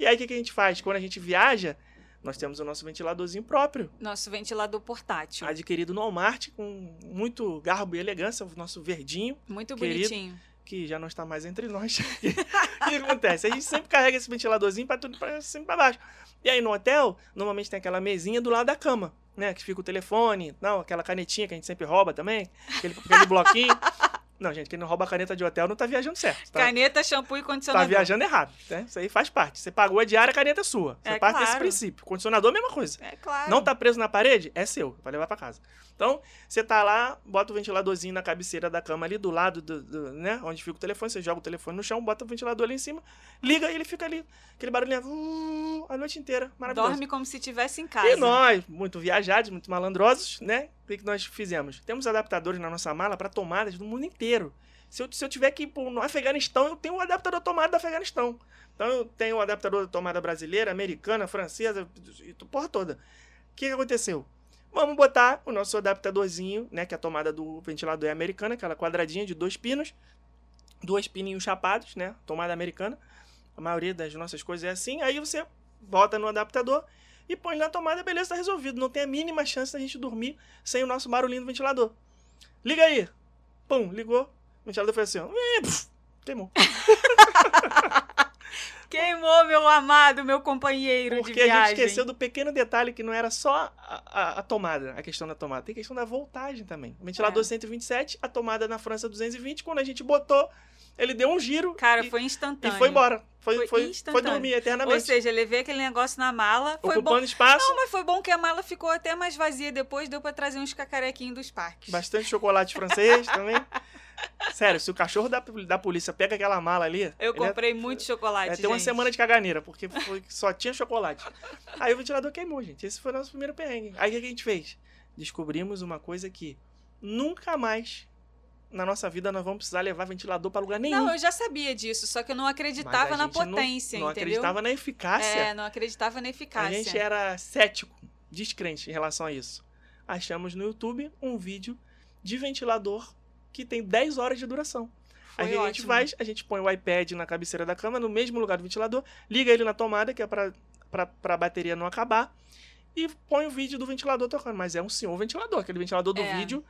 E aí o que, que a gente faz? Quando a gente viaja, nós temos o nosso ventiladorzinho próprio, Nosso ventilador portátil. adquirido no Walmart, com muito garbo e elegância, o nosso verdinho, Muito querido. bonitinho. que já não está mais entre nós. *laughs* O que acontece? A gente sempre carrega esse ventiladorzinho para tudo para cima e para baixo. E aí no hotel, normalmente tem aquela mesinha do lado da cama, né? Que fica o telefone, não, aquela canetinha que a gente sempre rouba também, aquele, aquele bloquinho. Não, gente, quem não rouba caneta de hotel não tá viajando certo. Tá, Caneta, shampoo e tá condicionador. viajando errado, né? Isso aí faz parte. Você pagou a diária, a caneta é sua. Você É parte desse claro. princípio. Condicionador, mesma coisa. É claro. Não tá preso na parede? É seu, vai levar pra casa. Então, você tá lá, bota o ventiladorzinho na cabeceira da cama ali, do lado do, do- né, onde fica o telefone, você joga o telefone no chão, bota o ventilador ali em cima, liga e ele fica ali, aquele barulhinho uh, a noite inteira, maravilhoso. Dorme como se estivesse em casa. E nós, muito viajados, muito malandrosos, né? O que, que nós fizemos? Temos adaptadores na nossa mala para tomadas do mundo inteiro. Se eu, se eu tiver que ir pro- no Afeganistão, eu tenho o adaptador tomada do Afeganistão. Então eu tenho o adaptador da tomada brasileira, americana, francesa, porra toda. O que, que aconteceu? Vamos botar o nosso adaptadorzinho, né? Que a tomada do ventilador é americana, aquela quadradinha de dois pinos, dois pininhos chapados, né? Tomada americana. A maioria das nossas coisas é assim. Aí você bota no adaptador e põe na tomada, beleza, tá resolvido. Não tem a mínima chance da gente dormir sem o nosso barulhinho do ventilador. Liga aí. Pum, ligou. O ventilador foi assim, ó. Puf, Queimou. *laughs* Queimou meu amado, meu companheiro de Porque a viagem. gente esqueceu do pequeno detalhe que não era só a, a- a tomada, a questão da tomada. Tem questão da voltagem também. O ventilador É. 127, a tomada na França 220. Quando a gente botou, ele deu um giro Cara, e, foi e instantâneo. foi embora. Foi, Foi foi, foi, instantâneo. dormir Ou eternamente. seja, levei aquele negócio na mala. Foi bom. ocupando espaço, Não, mas foi bom que a mala ficou até mais vazia depois, deu pra trazer uns cacarequinhos dos parques. bastante chocolate francês *laughs* também. Sério, se o cachorro da, da polícia pega aquela mala ali. Eu é- comprei muito chocolate, Vai ter uma semana de caganeira, porque foi- só tinha chocolate. Aí o ventilador queimou, gente. Esse foi o nosso primeiro perrengue. Aí o que a gente fez? Descobrimos uma coisa que nunca mais na nossa vida nós vamos precisar levar ventilador pra lugar nenhum. Não, eu já sabia disso, só que eu não acreditava a na gente não- potência, não, entendeu? acreditava na eficácia. É, não acreditava na a eficácia. gente era cético, descrente em relação a isso. Achamos no YouTube um vídeo de ventilador que tem 10 horas de duração. Foi Aí a gente faz? A gente põe o iPad na cabeceira da cama, no mesmo lugar do ventilador, liga ele na tomada, que é pra, pra bateria não acabar, e põe o vídeo do ventilador tocando. Mas é um senhor ventilador, aquele ventilador do É. vídeo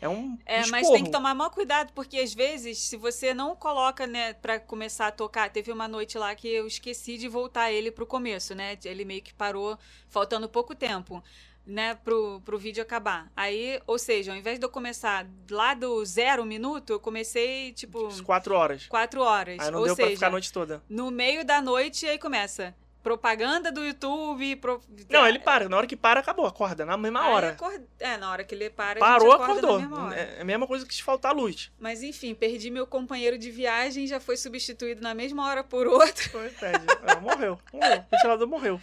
é um É, mas tem que tomar maior cuidado, porque às vezes, se você não coloca, né, pra começar a tocar, teve uma noite lá que eu esqueci de voltar ele pro começo, né? Ele meio que parou, faltando pouco tempo, né, pro, pro vídeo acabar. Aí, ou seja, ao invés de eu começar lá do zero minuto, eu comecei, tipo, Quatro horas. quatro horas. Aí não ou deu pra seja, ficar a noite toda. no meio da noite, aí começa propaganda do YouTube. pro- Não, ele para. Na hora que para, acabou. Acorda, na mesma Aí hora. acorda- É, na hora que ele para, Parou, acordou. hora. É a mesma coisa que se faltar luz. Mas enfim, perdi meu companheiro de viagem, já foi substituído na mesma hora por outro. *laughs* Foi, pede. É, morreu. Morreu. O ventilador morreu.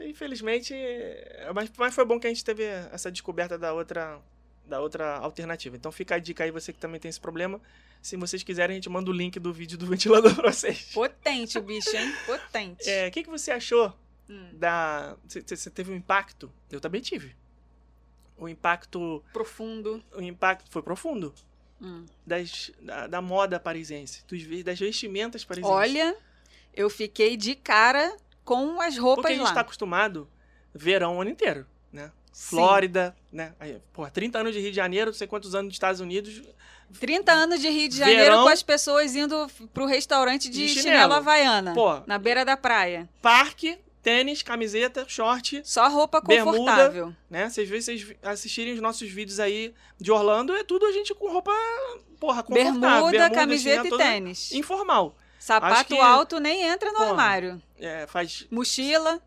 Infelizmente, é, mas, mas foi bom que a gente teve essa descoberta da outra, da outra alternativa. Então fica a dica aí, você que também tem esse problema. Se vocês quiserem, a gente manda o link do vídeo do *laughs* ventilador pra vocês. Potente o bicho, hein? Potente. É, O que, que você achou Hum, da. Você- teve um impacto? Eu também tive. O impacto. profundo. O impacto foi profundo. Hum. Das, da, da moda parisiense, dos, das vestimentas parisienses. Olha, eu fiquei de cara com as roupas Porque a gente lá. tá acostumado verão o ano inteiro, né? Sim. Flórida, né? Porra, 30 anos de Rio de Janeiro, não sei quantos anos nos Estados Unidos. 30 anos de Rio de Janeiro Verão. com as pessoas indo pro restaurante de, De chinelo. chinelo. havaiana. Pô. Na beira da praia. Parque, tênis, camiseta, short, Só roupa Bermuda. confortável. né? Vocês veem, vocês assistirem os nossos vídeos aí de Orlando, é tudo a gente com roupa, porra, confortável. Bermuda, camiseta chinelo, e toda tênis. Informal. Sapato que- alto nem entra no Porra. armário. É, faz Mochila.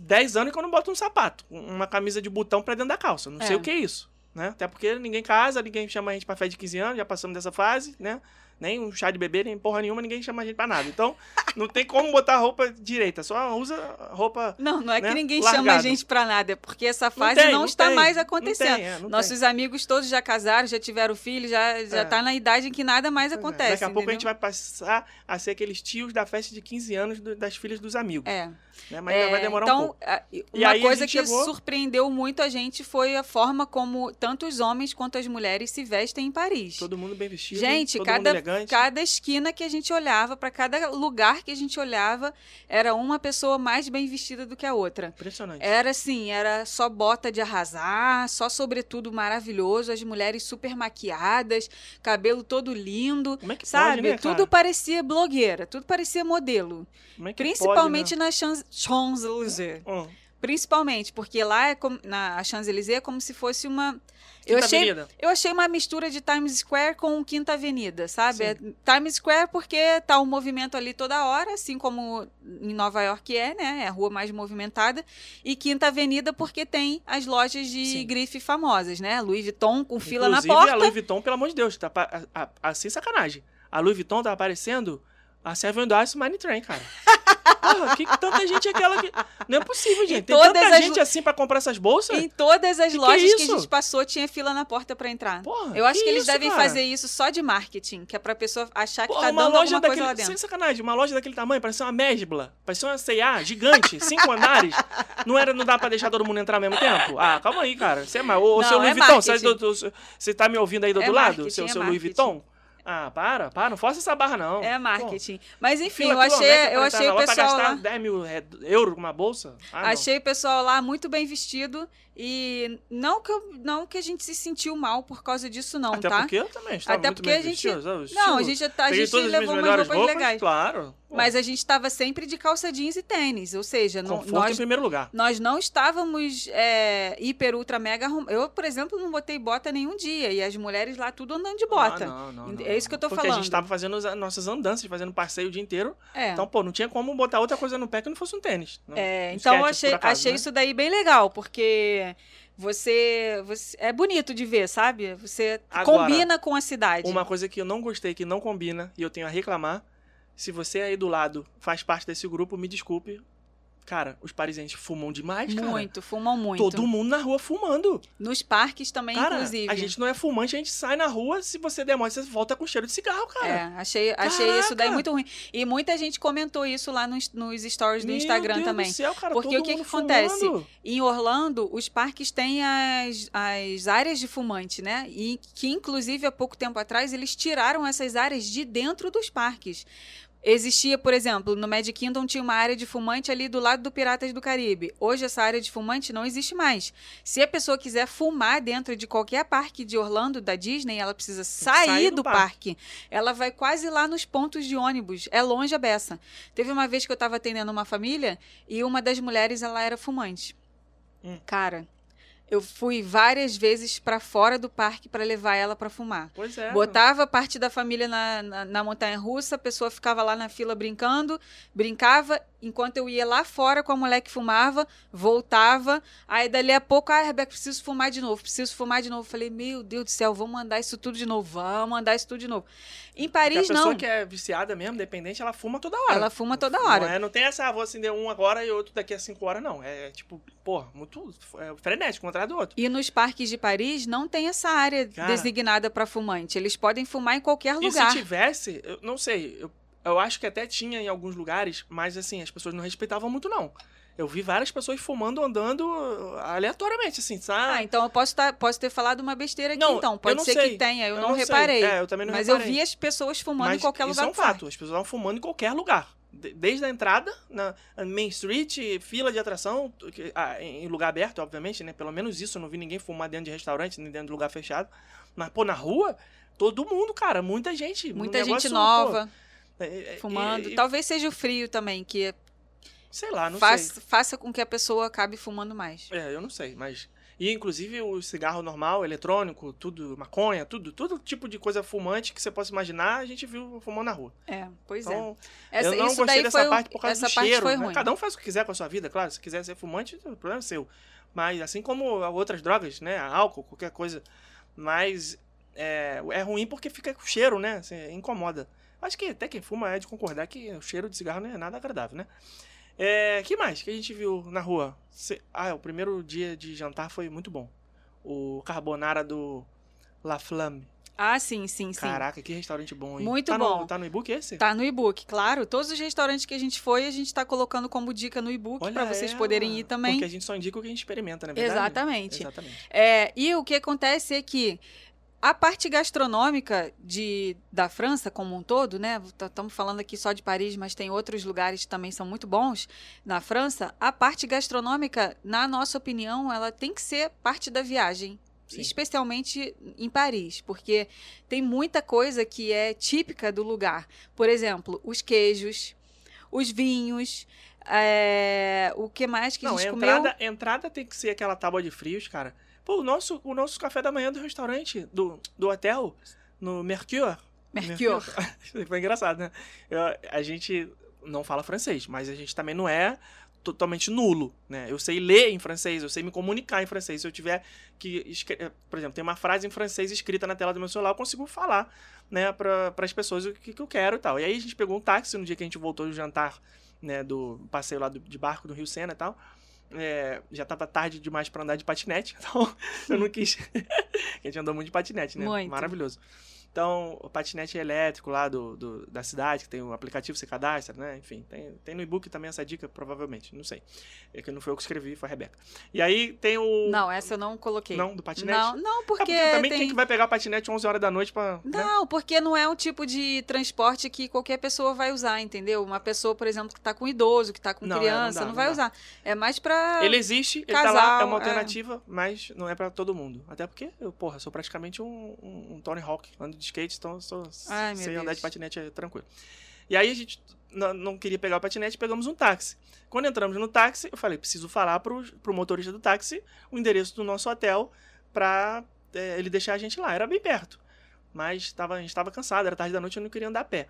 10 anos que eu não boto um sapato, uma camisa de botão pra dentro da calça. Não É. sei o que é isso, né? Até porque ninguém casa, ninguém chama a gente pra festa de 15 anos, já passamos dessa fase, né? Nem um chá de bebê, nem porra nenhuma, ninguém chama a gente pra nada. Então, não tem como botar roupa direita, só usa roupa. Não, não é que né? ninguém chama a gente pra nada, é porque essa Não fase tem, não, não está tem, mais não acontecendo. tem, é, não Nossos amigos todos já casaram, já tiveram filhos, já, já É. tá na idade em que nada mais é. acontece. Daqui a pouco a gente vai passar a ser aqueles tios da festa de 15 anos do- das filhas dos amigos. É. Né? Mas ainda É, vai demorar então, um pouco. a- E uma coisa que chegou- surpreendeu muito a gente foi a forma como tanto os homens quanto as mulheres se vestem em Paris. Todo mundo bem vestido, Gente, cada, elegante. cada esquina que a gente olhava, para cada lugar que a gente olhava, era uma pessoa mais bem vestida do que a outra. Impressionante. Era assim, era só bota de arrasar, só sobretudo maravilhoso, as mulheres super maquiadas, cabelo todo lindo, Como é que sabe? pode, né, tudo parecia blogueira, tudo parecia modelo. Como é que Principalmente pode, né? na Champs- Champs-Élysées. Hum, Principalmente, porque lá é como, na Champs-Élysées é como se fosse uma. Eu achei, Avenida. eu achei uma mistura de Times Square com Quinta Avenida, sabe? É Times Square porque tá um movimento ali toda hora, assim como em Nova York é, né? É a rua mais movimentada. E Quinta Avenida porque tem as lojas de Sim. grife famosas, né? Louis Vuitton com fila Inclusive, na porta. a Louis Vuitton, pelo amor de Deus, tá assim sacanagem. A Louis Vuitton tá aparecendo a Seven Dwarfs Mine Train, cara. *laughs* Porra, que tanta gente é aquela que. Não é possível, gente. Tem tanta as gente assim pra comprar essas bolsas? Em todas as Que que é lojas que, a isso? gente passou, tinha fila na porta pra entrar. Porra, Eu acho que, eles isso, devem cara? fazer isso só de marketing, que é pra pessoa achar que Porra, tá uma dando loja alguma daquele. coisa lá dentro. Sem sacanagem, uma loja daquele tamanho, parecia uma mesbla. Parecia uma C&A gigante, *laughs* cinco andares. Não era, não dá pra deixar todo mundo entrar ao mesmo tempo? Ah, calma aí, cara. Você é mais. Ô, Não, seu Louis é Vuitton, você, marketing. do- do- você tá me ouvindo aí do É outro lado? Seu, é seu Louis. Vuitton? Ah, para, para, não força essa barra, não. É Pô, marketing. Mas enfim, eu achei, eu pra achei o na loja pra pessoal gastar lá. 10 mil é, euros com uma bolsa? Ah, não. Achei o pessoal lá muito bem vestido e não que, eu- não que a gente se sentiu mal por causa disso, não, Até tá? porque eu também estava Até muito porque a gente- vestido? Não, a gente, a Peguei gente levou umas melhores roupas, legais. Claro. Mas a gente estava sempre de calça jeans e tênis, ou seja, não, conforto em nós, primeiro lugar. nós não estávamos é, hiper, ultra, mega. Eu, por exemplo, não botei bota nenhum dia e as mulheres lá tudo andando de bota. Ah, não, não, não, É isso que eu tô Porque a falando. gente tava fazendo as nossas andanças, fazendo passeio o dia inteiro. É. Então, pô, não tinha como botar outra coisa no pé que não fosse um tênis. Não- É, então eu skate, achei, por acaso, achei né? isso daí bem legal, porque você, você- é bonito de ver, sabe? Você Agora, combina com a cidade. Uma coisa que eu não gostei, que não combina, e eu tenho a reclamar, se você aí do lado faz parte desse grupo, me desculpe. Cara, os parisienses fumam demais, cara. muito, fumam muito. Todo mundo na rua fumando. Nos parques também, cara, inclusive. a gente não é fumante, a gente sai na rua, se você demora, você volta com cheiro de cigarro, cara. É, achei, achei isso daí muito ruim. E muita gente comentou isso lá nos, nos stories do Meu Instagram Deus também. Do céu, cara, Porque o que que acontece? fumando. Em Orlando, os parques têm as, as áreas de fumante, né? E que, inclusive, há pouco tempo atrás, eles tiraram essas áreas de dentro dos parques. Existia, por exemplo, no Magic Kingdom tinha uma área de fumante ali do lado do Piratas do Caribe. Hoje essa área de fumante não existe mais. Se a pessoa quiser fumar dentro de qualquer parque de Orlando, da Disney, ela precisa sair, sair do do parque. Ela vai quase lá nos pontos de ônibus. É longe a beça. Teve uma vez que eu estava atendendo uma família e uma das mulheres, ela era fumante. Hum. Cara, eu fui várias vezes para fora do parque para levar ela para fumar. Pois é. Botava parte da família na, na, na montanha russa, a pessoa ficava lá na fila brincando, brincava, enquanto eu ia lá fora com a mulher que fumava, voltava. Aí dali a pouco, ah, Rebeca, preciso fumar de novo, preciso fumar de novo. Falei, meu Deus do céu, vamos mandar isso tudo de novo, vamos mandar isso tudo de novo. Em Porque a Paris, pessoa não. que é viciada mesmo, dependente, ela fuma toda hora. Ela fuma toda Não, hora. é, não tem essa, ah, vou acender um agora e outro daqui a cinco horas, não. É tipo, pô, muito é, frenético, um atrás do outro. E nos parques de Paris não tem essa área Cara. designada para fumante. Eles podem fumar em qualquer E lugar. se tivesse, eu não sei, eu, eu acho que até tinha em alguns lugares, mas assim, as pessoas não respeitavam muito, não. Eu vi várias pessoas fumando, andando uh, aleatoriamente, assim, Ah, sabe? então eu posso, tá, posso ter falado uma besteira aqui, Não, então. Pode ser sei. que tenha, eu, Eu não, não reparei. É, eu também não Mas reparei. eu vi as pessoas fumando Mas em qualquer isso lugar é um fato, as pessoas estavam fumando em qualquer lugar. De- Desde a entrada, na Main Street, fila de atração, que- ah, em lugar aberto, obviamente, né? Pelo menos isso, eu não vi ninguém fumar dentro de restaurante, nem dentro de lugar fechado. Mas, pô, na rua, todo mundo, cara, muita gente. Muita gente pô, nova é- é- fumando. e- e- Talvez seja o frio também, que sei lá, não faz- sei. faça com que a pessoa acabe fumando mais. É, eu não sei, mas. E inclusive o cigarro normal, eletrônico, tudo, maconha, tudo, todo tipo de coisa fumante que você possa imaginar, a gente viu fumando na rua. É, pois é. Então, Essa, eu não gostei dessa parte por causa do cheiro. né? Cada um faz o que quiser com a sua vida, claro. Se quiser ser fumante, o problema é seu. Mas assim como outras drogas, né? Álcool, qualquer coisa. Mas é, é ruim porque fica com cheiro, né? Assim, incomoda. Acho que até quem fuma é de concordar que o cheiro de cigarro não é nada agradável, né? É, que mais que a gente viu na rua? Ah, o primeiro dia de jantar foi muito bom. O carbonara do La Flamme. Ah, sim, sim, sim. Caraca, que restaurante bom, hein? Muito tá bom. No, tá no e-book esse? Tá no e-book, claro. Todos os restaurantes que a gente foi, a gente tá colocando como dica no e-book para vocês ela. poderem ir também. Porque a gente só indica o que a gente experimenta, na verdade. Exatamente. Exatamente. É, e o que acontece é que a parte gastronômica de, da França como um todo, né? Estamos falando aqui só de Paris, mas tem outros lugares que também são muito bons na França. A parte gastronômica, na nossa opinião, ela tem que ser parte da viagem. Sim. Especialmente em Paris, porque tem muita coisa que é típica do lugar. Por exemplo, os queijos, os vinhos, é, o que mais que Não, a gente a comeu? entrada, a entrada tem que ser aquela tábua de frios, cara. Pô, o nosso, o nosso café da manhã do restaurante, do, do hotel, no Mercure. Mercure. *laughs* Foi engraçado, né? Eu- a gente não fala francês, mas a gente também não é totalmente nulo, né? Eu sei ler em francês, eu sei me comunicar em francês. Se eu tiver que, escre- por exemplo, tem uma frase em francês escrita na tela do meu celular, eu consigo falar, né, para as pessoas o que, que eu quero e tal. E aí a gente pegou um táxi no dia que a gente voltou do jantar né, do passeio lá do- de barco do Rio Sena e tal. É, já tava tarde demais pra andar de patinete, *laughs* então eu não quis. *laughs* a gente andou muito de patinete, né? Muito. Maravilhoso. Então, o patinete elétrico lá do, do- da cidade, que tem um aplicativo, você cadastra, né? Enfim, tem, tem no e-book também essa dica, provavelmente, não sei. É que não foi eu que escrevi, foi a Rebeca. E aí tem o. Não, essa eu não coloquei. Não, do patinete? Não, não, É porque, porque também tem... quem que vai pegar patinete 11 horas da noite pra. né? Não, porque não é um tipo de transporte que qualquer pessoa vai usar, entendeu? Uma pessoa, por exemplo, que tá com idoso, que tá com Não, é, não criança, dá, não, vai usar. É mais pra. Ele existe, ele tá casal, lá, é uma é. alternativa, mas não é pra todo mundo. Até porque eu, porra, sou praticamente um, um, um Tony Hawk, ando de skate, então eu sou, Ai, sei andar de patinete é tranquilo. E aí a gente não, queria pegar o patinete, pegamos um táxi. Quando entramos no táxi, eu falei, preciso falar pro, pro motorista do táxi o endereço do nosso hotel pra é, ele deixar a gente lá. Era bem perto, mas tava, a gente tava cansado, era tarde da noite, eu não queria andar a pé.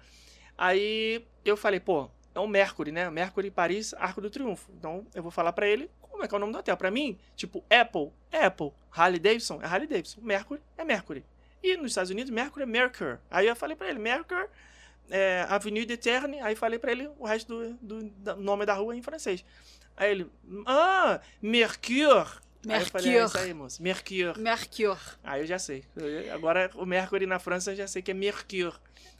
Aí eu falei, pô, é o Mercury, né? Mercury Paris, Arco do Triunfo. Então eu vou falar pra ele como é que é o nome do hotel. Pra mim, tipo, Apple é Apple, Harley Davidson é Harley Davidson, Mercury é Mercury. E nos Estados Unidos, Mercury é Mercure. Aí eu falei pra ele, Mercure, é, Avenue de Terre. Aí falei pra ele o resto do, do, nome da rua em francês. Aí ele, ah, Mercure. Aí eu falei, é isso aí, moço, Mercure. Mercure. Aí eu já sei. Agora o Mercury na França eu já sei que é Mercure.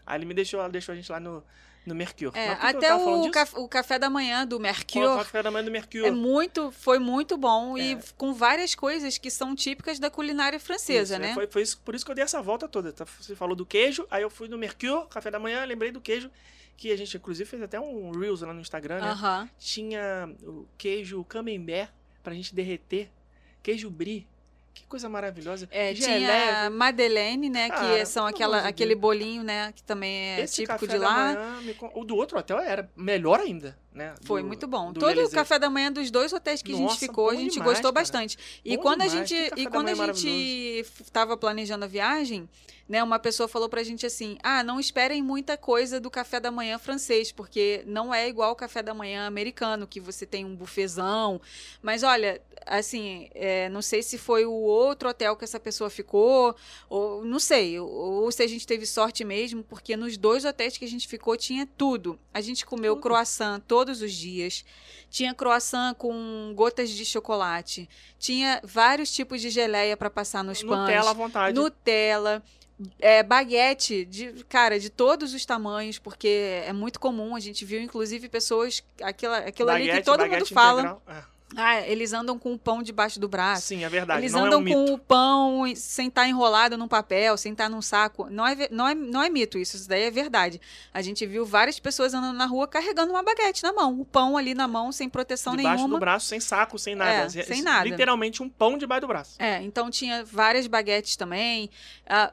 Aí ele me deixou, deixou a gente lá no, no Mercure. É, até o, caf- o café da manhã do Mercure o café da manhã do Mercure. é muito, foi muito bom e É. com várias coisas que são típicas da culinária francesa, Isso, é, né? Foi, foi isso- por isso que eu dei essa volta toda. tá? Você falou do queijo, aí eu fui no Mercure, café da manhã, lembrei do queijo, que a gente inclusive fez até um Reels lá no Instagram, né? Tinha o queijo camembert pra gente derreter, queijo brie. Que coisa maravilhosa. É, Geleia, tinha Madeleine, né? que Cara, são aquela, aquele bolinho, né? Que também é Esse típico de lá. manhã O do outro hotel era melhor ainda, né? Foi Do- muito bom. do Todo o café da manhã dos dois hotéis que a Nossa, gente ficou, a gente demais, gostou cara. bastante. E Bom quando demais, a gente e quando a gente estava planejando a viagem, né, uma pessoa falou pra gente assim: "Ah, não esperem muita coisa do café da manhã francês, porque não é igual o café da manhã americano, que você tem um bufezão. Mas olha, assim, é, não sei se foi o outro hotel que essa pessoa ficou, ou não sei, ou, ou se a gente teve sorte mesmo, porque nos dois hotéis que a gente ficou tinha tudo. A gente comeu Tudo. croissant todos os dias. Tinha croissant com gotas de chocolate. Tinha vários tipos de geleia para passar nos pães. Nutella à vontade. Nutella. É, baguete, de, cara, de todos os tamanhos, porque é muito comum. A gente viu, inclusive, pessoas. Aquilo, aquilo ali que Baguete, todo baguete mundo fala. integral. É. Ah, eles andam com o pão debaixo do braço. Sim, é verdade. Eles não andam é um mito. com o pão sem estar enrolado num papel, sem estar num saco. Não é, não, é, não é mito isso, isso daí é verdade. A gente viu várias pessoas andando na rua carregando uma baguete na mão. O pão ali na mão, sem proteção Debaixo nenhuma. do braço, sem saco, sem nada. É, sem nada. Literalmente um pão debaixo do braço. É, então tinha várias baguetes também. Ah,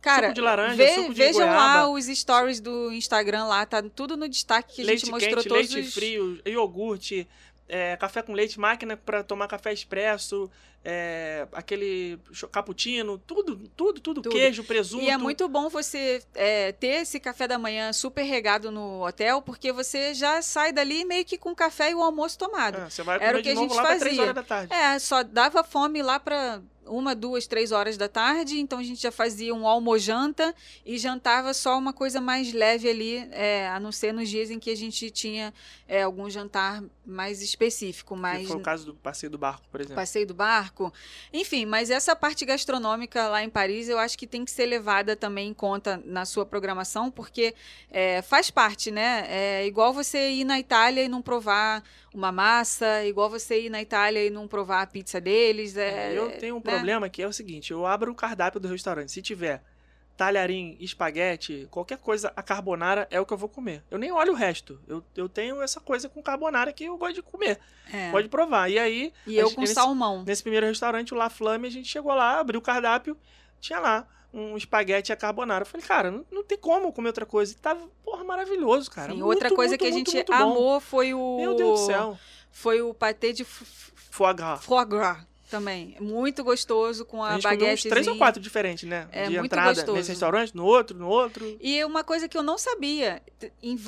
cara, Suco de laranja, ve- suco de vejam lá goiaba. os stories do Instagram lá, tá tudo no destaque que a leite gente mostrou quente, todos leite os... frio, iogurte, é, café com leite, máquina para tomar café expresso, é, aquele cappuccino, tudo, tudo, tudo, Tudo. queijo, presunto. E é muito bom você é, ter esse café da manhã super regado no hotel, porque você já sai dali meio que com o café e o almoço tomado. É, você vai Era o que a gente lá para 3 fazia. horas da tarde. É, só dava fome lá para uma, duas, três horas da tarde, então a gente já fazia um almojanta e jantava só uma coisa mais leve ali, é, a não ser nos dias em que a gente tinha é, algum jantar mais específico, Que mais foi o caso do passeio do barco, por exemplo. passeio do barco. Enfim, mas essa parte gastronômica lá em Paris eu acho que tem que ser levada também em conta na sua programação, porque é, faz parte, né? É igual você ir na Itália e não provar uma massa, é igual você ir na Itália e não provar a pizza deles. É, eu tenho um né? problema que é o seguinte: eu abro o cardápio do restaurante. Se tiver talharim, espaguete, qualquer coisa, a carbonara é o que eu vou comer. Eu nem olho o resto. Eu, eu tenho essa coisa com carbonara que eu gosto de comer. É. Pode provar. E aí, E eu a- com nesse- salmão. Nesse primeiro restaurante, o La Flamme, a gente chegou lá, abriu o cardápio, tinha lá um espaguete a carbonara. Eu falei, cara, não, não tem como comer outra coisa. E tava, porra, maravilhoso, cara. Sim, Muito, outra coisa muito, que a muito, gente muito bom. amou foi o Meu Deus do céu. foi o patê de Foie gras. foie gras. Também. Muito gostoso com a, A baguete. três ou quatro diferentes, né? É, de entrada gostoso. nesse restaurante, no outro, no outro. E uma coisa que eu não sabia, em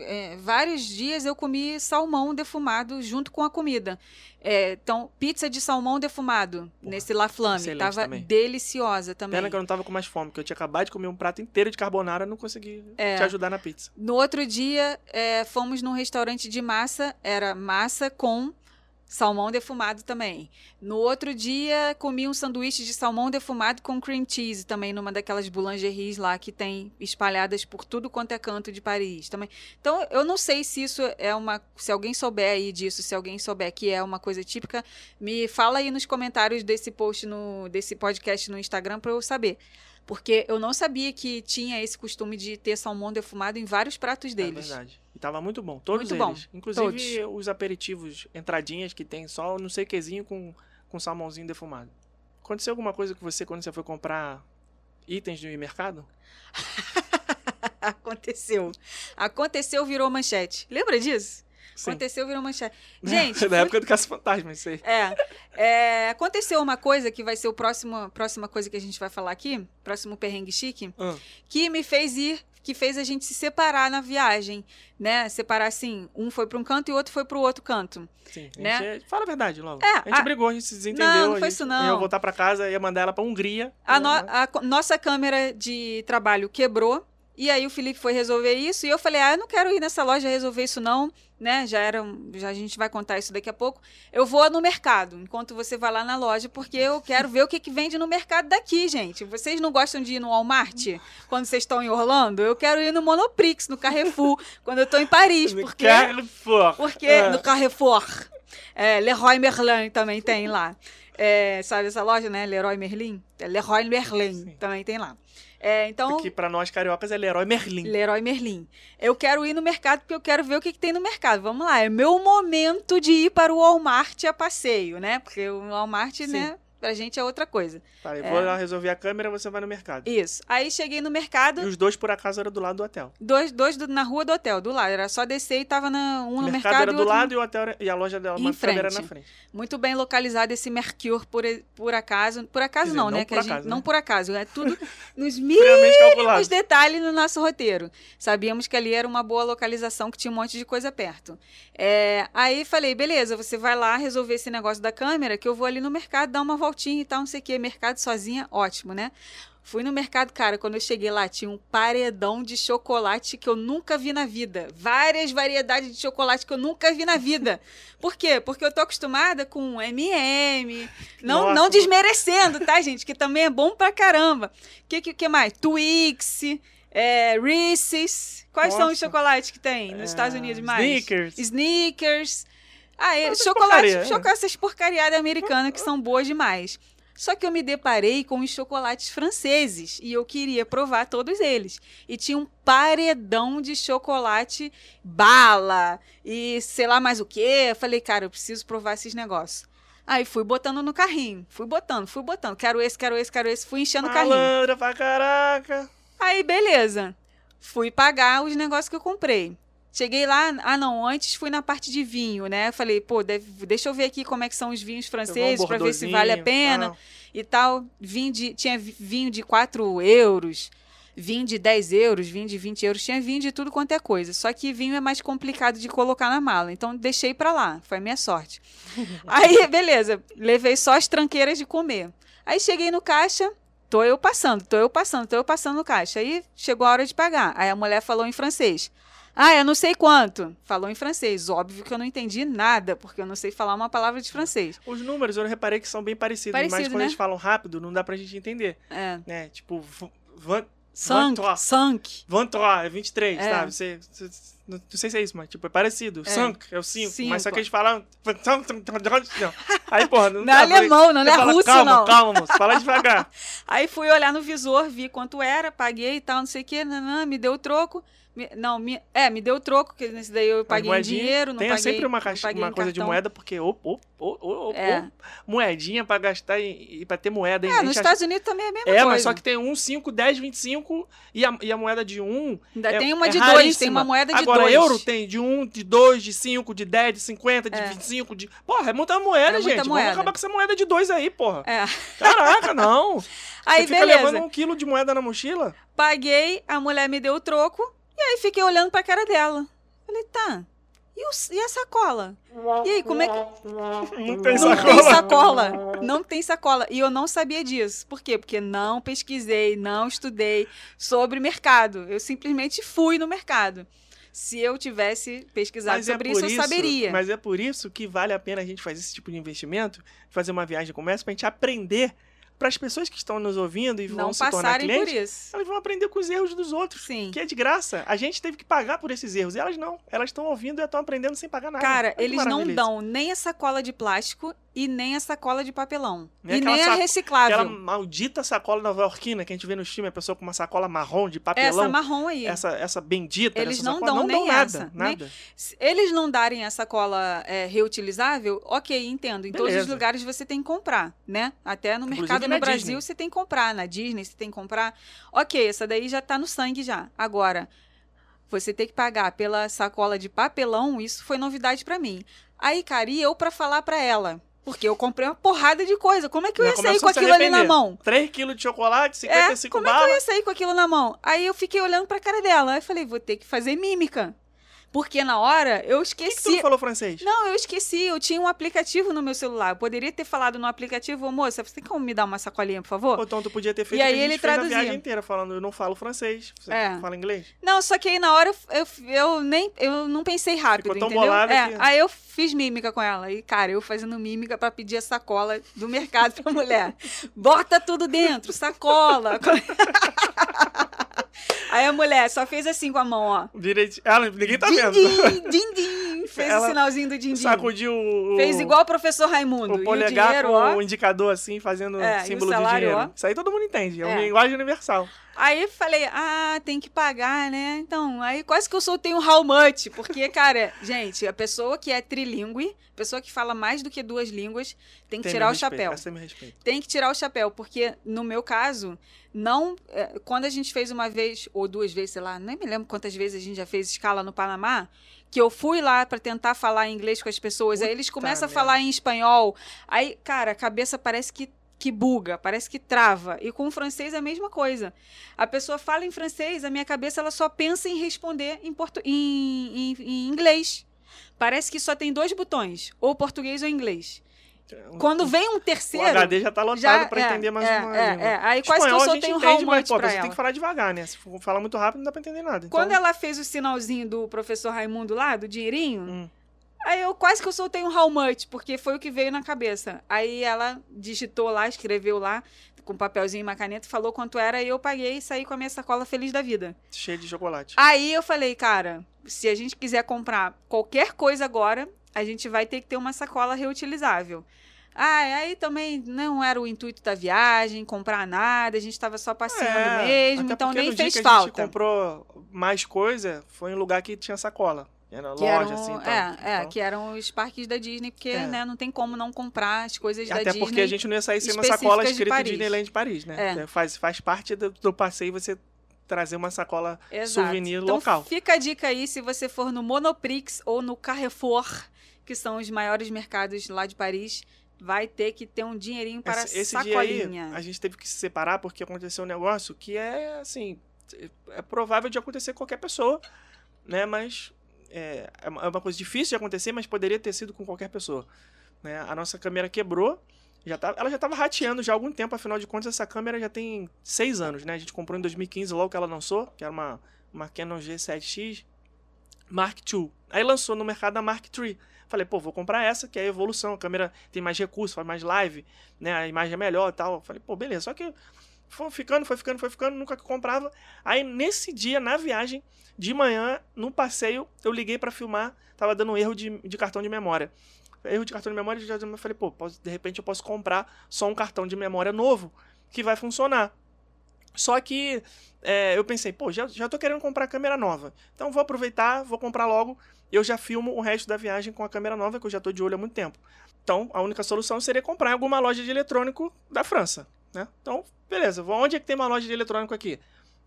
é, vários dias eu comi salmão defumado junto com a comida. É, então, pizza de salmão defumado nesse La Flamme. Tava também. deliciosa também. Pena que eu não tava com mais fome, porque eu tinha acabado de comer um prato inteiro de carbonara e não consegui É. te ajudar na pizza. No outro dia, é, fomos num restaurante de massa, era massa com salmão defumado também. No outro dia, comi um sanduíche de salmão defumado com cream cheese também, numa daquelas boulangeries lá que tem espalhadas por tudo quanto é canto de Paris também. Então, eu não sei se isso é uma. Se alguém souber aí disso, se alguém souber que é uma coisa típica, me fala aí nos comentários desse post, no, desse podcast no Instagram para eu saber. Porque eu não sabia que tinha esse costume de ter salmão defumado em vários pratos É deles. verdade. E tava muito bom, todos Muito bom, eles. Inclusive os aperitivos, entradinhas que tem só não sei quezinho com, com salmãozinho defumado. Aconteceu alguma coisa com você quando você foi comprar itens de mercado? *laughs* Aconteceu. Aconteceu, virou manchete. Lembra disso? Sim. Aconteceu, virou manchete. *laughs* Gente, da fui- época do Caça Fantasma, isso aí. É, é, aconteceu uma coisa que vai ser o próximo, próxima coisa que a gente vai falar aqui, próximo perrengue chique, Ah. que me fez ir, que fez a gente se separar na viagem, né? Separar assim, um foi para um canto e o outro foi para o outro canto. Sim, a Né? gente- fala a verdade logo. É, a gente a- brigou, a gente se desentendeu. Não, não a foi gente- isso, não. Eu ia voltar pra casa, ia mandar ela pra Hungria. A, né, no- mas- a nossa câmera de trabalho quebrou. E aí o Felipe foi resolver isso e eu falei: "Ah, eu não quero ir nessa loja resolver isso não, né? Já era, já a gente vai contar isso daqui a pouco. Eu vou no mercado, enquanto você vai lá na loja, porque eu quero ver o que que vende no mercado daqui, gente. Vocês não gostam de ir no Walmart quando vocês estão em Orlando? Eu quero ir no Monoprix, no Carrefour, quando eu tô em Paris, porque Carrefour. porque É. no Carrefour. É, Leroy Merlin também tem lá. É, sabe essa loja, né? Leroy Merlin? É Leroy Merlin Sim. também tem lá. É, então, Que pra nós cariocas é Leroy Merlin. Leroy Merlin. Eu quero ir no mercado porque eu quero ver o que, que tem no mercado. Vamos lá, é meu momento de ir para o Walmart a passeio, né? Porque o Walmart, Sim. né, pra gente é outra coisa. Tá, eu É. vou lá resolver a câmera, você vai no mercado. Isso. Aí cheguei no mercado, E os dois, por acaso, eram do lado do hotel. dois, dois do- na rua do hotel, do lado. Era só descer e tava na, um o no mercado, mercado, era do outro lado e, o hotel era- e a loja dela mercado era na frente. Muito bem localizado esse Mercure, por, por acaso. Por acaso dizer, não, né? não que por a gente- acaso, Não né? por acaso. É tudo *laughs* nos mínimos detalhes no nosso roteiro. Sabíamos que ali era uma boa localização, que tinha um monte de coisa perto. É, aí falei, beleza, você vai lá resolver esse negócio da câmera, que eu vou ali no mercado dar uma voltinha e tal, não sei o quê. Mercado sozinha, ótimo, né? Fui no mercado, cara, quando eu cheguei lá, tinha um paredão de chocolate que eu nunca vi na vida. Várias variedades de chocolate que eu nunca vi na vida. Por quê? Porque eu tô acostumada com M&M, não, Nossa. não desmerecendo, tá, gente? Que também é bom pra caramba. O que, que, que mais? Twix, é, Reese's. Quais são os Nossa. chocolates que tem nos É, Estados Unidos mais? Snickers. Snickers. Ah, é, chocolate, porcaria, é. chocolate, essas porcariadas americanas que são boas demais. Só que eu me deparei com os chocolates franceses e eu queria provar todos eles. E tinha um paredão de chocolate bala e sei lá mais o que. Eu falei, cara, eu preciso provar esses negócios. Aí fui botando no carrinho, fui botando, fui botando. Quero esse, quero esse, quero esse. Fui enchendo o carrinho. Malandra pra caraca. Aí, beleza. Fui pagar os negócios que eu comprei. Cheguei lá, ah não, antes fui na parte de vinho, né? Falei, pô, deve- deixa eu ver aqui como é que são os vinhos franceses para ver se vale a pena Não. e tal. Vinho de, tinha vi- vinho de 4 euros, vinho de 10 euros, vinho de 20 euros, tinha vinho de tudo quanto é coisa. Só que vinho é mais complicado de colocar na mala, então deixei pra lá, foi a minha sorte. *laughs* Aí, beleza, levei só as tranqueiras de comer. Aí cheguei no caixa, tô eu passando, tô eu passando, tô eu passando no caixa. Aí chegou a hora de pagar. Aí a mulher falou em francês. Ah, eu não sei quanto. Falou em francês. Óbvio que eu não entendi nada, porque eu não sei falar uma palavra de francês. Os números eu reparei que são bem parecidos, mas Parecido, quando né? eles falam rápido, não dá pra gente entender. É. Né? Tipo, van- Sank, 23. sank. 23 é 23, É. sabe? Você, você- não não sei se é isso, mas tipo, é parecido. É. Sank é o 5, mas só que eles falam. Não. *laughs* Aí, porra, não, Não é alemão, não Você é fala, russo, calma, não. Calma, moço, fala devagar. *laughs* Aí fui olhar no visor, vi quanto era, paguei e tal, não sei o quê, nanã, me deu o troco. Não, me, é, me deu troco, que nesse daí eu paguei em dinheiro, não Tenha paguei sempre uma, caixa, uma coisa de moeda, porque ô, ô, ô, É. moedinha pra gastar e, e pra ter moeda. É, nos gente Estados Unidos também é a mesma É, coisa. mas só que tem um, 5, 10, 25 e a, e a moeda de 1. Ainda é, tem uma é de dois, tem raríssima. uma moeda de Agora, Agora, dois. euro tem de 1, de 2, de 5, de 10, de 50, de É. 25, de. Porra, é muita moeda, É muita gente. moeda. Vamos acabar com essa moeda de 2 aí, porra. É. Caraca, não. *laughs* Aí, Você fica beleza. levando um quilo de moeda na mochila? Paguei, a mulher me deu o troco, e aí fiquei olhando pra cara dela. Falei, tá. E, o- e a sacola? E aí, como é que. Não tem Não sacola. tem sacola. Não tem sacola. E eu não sabia disso. Por quê? Porque não pesquisei, não estudei sobre mercado. Eu simplesmente fui no mercado. Se eu tivesse pesquisado Mas é sobre por isso, eu saberia. Mas é por isso que vale a pena a gente fazer esse tipo de investimento, fazer uma viagem como essa, pra gente aprender para as pessoas que estão nos ouvindo e vão não se tornar clientes, isso. elas vão aprender com os erros dos outros. Sim. Que é de graça. A gente teve que pagar por esses erros. E elas não. Elas estão ouvindo e estão aprendendo sem pagar nada. Cara, Olha eles não dão nem a sacola de plástico e nem a sacola de papelão. Nem e nem a reciclável. Aquela maldita sacola nova-iorquina que a gente vê no filme, a pessoa com uma sacola marrom de papelão. Essa marrom aí. essa, essa bendita. Eles não sacola, dão não nem dão nada. essa, nem- Nada. Se eles não darem a sacola é, reutilizável, ok, entendo. Em todos os Beleza. lugares você tem que comprar, né? Até no Inclusive mercado no Brasil Disney. você tem que comprar, na Disney você tem que comprar. Ok, essa daí já tá no sangue já. Agora, você tem que pagar pela sacola de papelão, isso foi novidade pra mim. Aí, cara, e eu pra falar pra ela? Porque eu comprei uma porrada de coisa. Como é que eu ia sair com aquilo ali na mão? 3 quilos de chocolate, É, 55 como é que eu balas. ia sair com aquilo na mão? Aí eu fiquei olhando pra cara dela. Aí eu falei, vou ter que fazer mímica. Porque na hora eu Por que, que tu esqueci. falou francês? Não, eu esqueci. Eu tinha um aplicativo no meu celular. Eu poderia ter falado no aplicativo, "Ô, moça, você tem como me dar uma sacolinha, por favor? Então tu podia ter feito E aí a ele traduzia. na viagem inteira, falando, eu não falo francês. Você É. fala inglês? Não, só que aí na hora eu, eu, eu nem eu não pensei rápido, Ficou tão entendeu? bolada é, que- aí eu fiz mímica com ela. E, cara, eu fazendo mímica pra pedir a sacola do mercado pra mulher. Bota tudo dentro, sacola. *laughs* aí a mulher só fez assim com a mão, ó. Direito. Ela, ninguém tá vendo. Din-din, *laughs* din-din. Fez Ela o sinalzinho do din-din. Sacudiu o. Fez igual o professor Raimundo. o e o polegar dinheiro, com o indicador assim, fazendo É, e o símbolo salário, de dinheiro. ó. Isso aí todo mundo entende. É, uma É. linguagem universal. Aí falei, ah, tem que pagar, né? Então, aí quase que eu soltei um how much, porque, cara, gente, a pessoa que é trilingüe, pessoa que fala mais do que duas línguas, tem que Tem tirar o respeito, chapéu. Essa é respeito. Tem que tirar o chapéu, porque no meu caso, não. é, Quando a gente fez uma vez, ou duas vezes, sei lá, nem me lembro quantas vezes a gente já fez escala no Panamá, que eu fui lá pra tentar falar inglês com as pessoas, aí eles começam a falar em espanhol, aí, cara, a cabeça parece que. Que buga, parece que trava. E com o francês é a mesma coisa. A pessoa fala em francês, a minha cabeça ela só pensa em responder em, portu... em, em- em inglês. Parece que só tem dois botões, ou português ou inglês. Quando vem um o terceiro. HD já tá lotado pra é, entender mais é, uma é, língua. é. Aí quase Espanhol que eu soltei um entende, mas pô, você ela. tem que falar devagar, né? Se for falar muito rápido, não dá pra entender nada. Então, Quando ela fez o sinalzinho do professor Raimundo lá, do dinheirinho, Hum. Aí eu quase que eu soltei um how much, porque foi o que veio na cabeça. Aí ela digitou lá, escreveu lá, com um papelzinho e uma caneta, falou quanto era, e eu paguei e saí com a minha sacola feliz da vida. cheio de chocolate. Aí eu falei, cara, se a gente quiser comprar qualquer coisa agora, a gente vai ter que ter uma sacola reutilizável. Ah, aí também não era o intuito da viagem, comprar nada, a gente estava só passeando É, mesmo, então nem fez que a gente falta. comprou mais coisa, foi em lugar que tinha sacola. Era Que loja, eram, assim. tal. é, é, que eram os parques da Disney, porque É. né, não tem como não comprar as coisas da Até Disney. porque a gente não ia sair sem uma sacola Paris. Disneyland Paris, né? É. Faz, faz parte do, do passeio você trazer uma sacola Exato. souvenir então, local. Fica a dica aí se você for no Monoprix ou no Carrefour, que são os maiores mercados lá de Paris, vai ter que ter um dinheirinho para Esse, esse dia aí, sacolinha. a gente teve que se separar porque aconteceu um negócio que é, assim, é provável de acontecer com qualquer pessoa, né? Mas é, é uma é uma coisa difícil de acontecer, mas poderia ter sido com qualquer pessoa. Né? A nossa câmera quebrou, já tava, ela já estava rateando já há algum tempo, afinal de contas essa câmera já tem seis anos, né? A gente comprou em 2015, logo que ela lançou, que era uma, uma Canon G7X Mark II. Aí lançou no mercado a Mark III. Falei, pô, vou comprar essa, que é a evolução. A câmera tem mais recursos, faz mais live, né? A imagem é melhor e tal. Falei, pô, beleza. Só que foi ficando, foi ficando, foi ficando, nunca comprava. Aí nesse dia, na viagem, de manhã, no passeio, eu liguei pra filmar, tava dando um erro de, de cartão de memória. Erro de cartão de memória, eu falei, pô, posso- de repente eu posso comprar só um cartão de memória novo que vai funcionar. Só que é, eu pensei, pô, já, já tô querendo comprar câmera nova. Então vou aproveitar, vou comprar logo. Eu já filmo o resto da viagem com a câmera nova, que eu já tô de olho há muito tempo. Então, a única solução seria comprar em alguma loja de eletrônico da França, né? Então, beleza, onde é que tem uma loja de eletrônico aqui?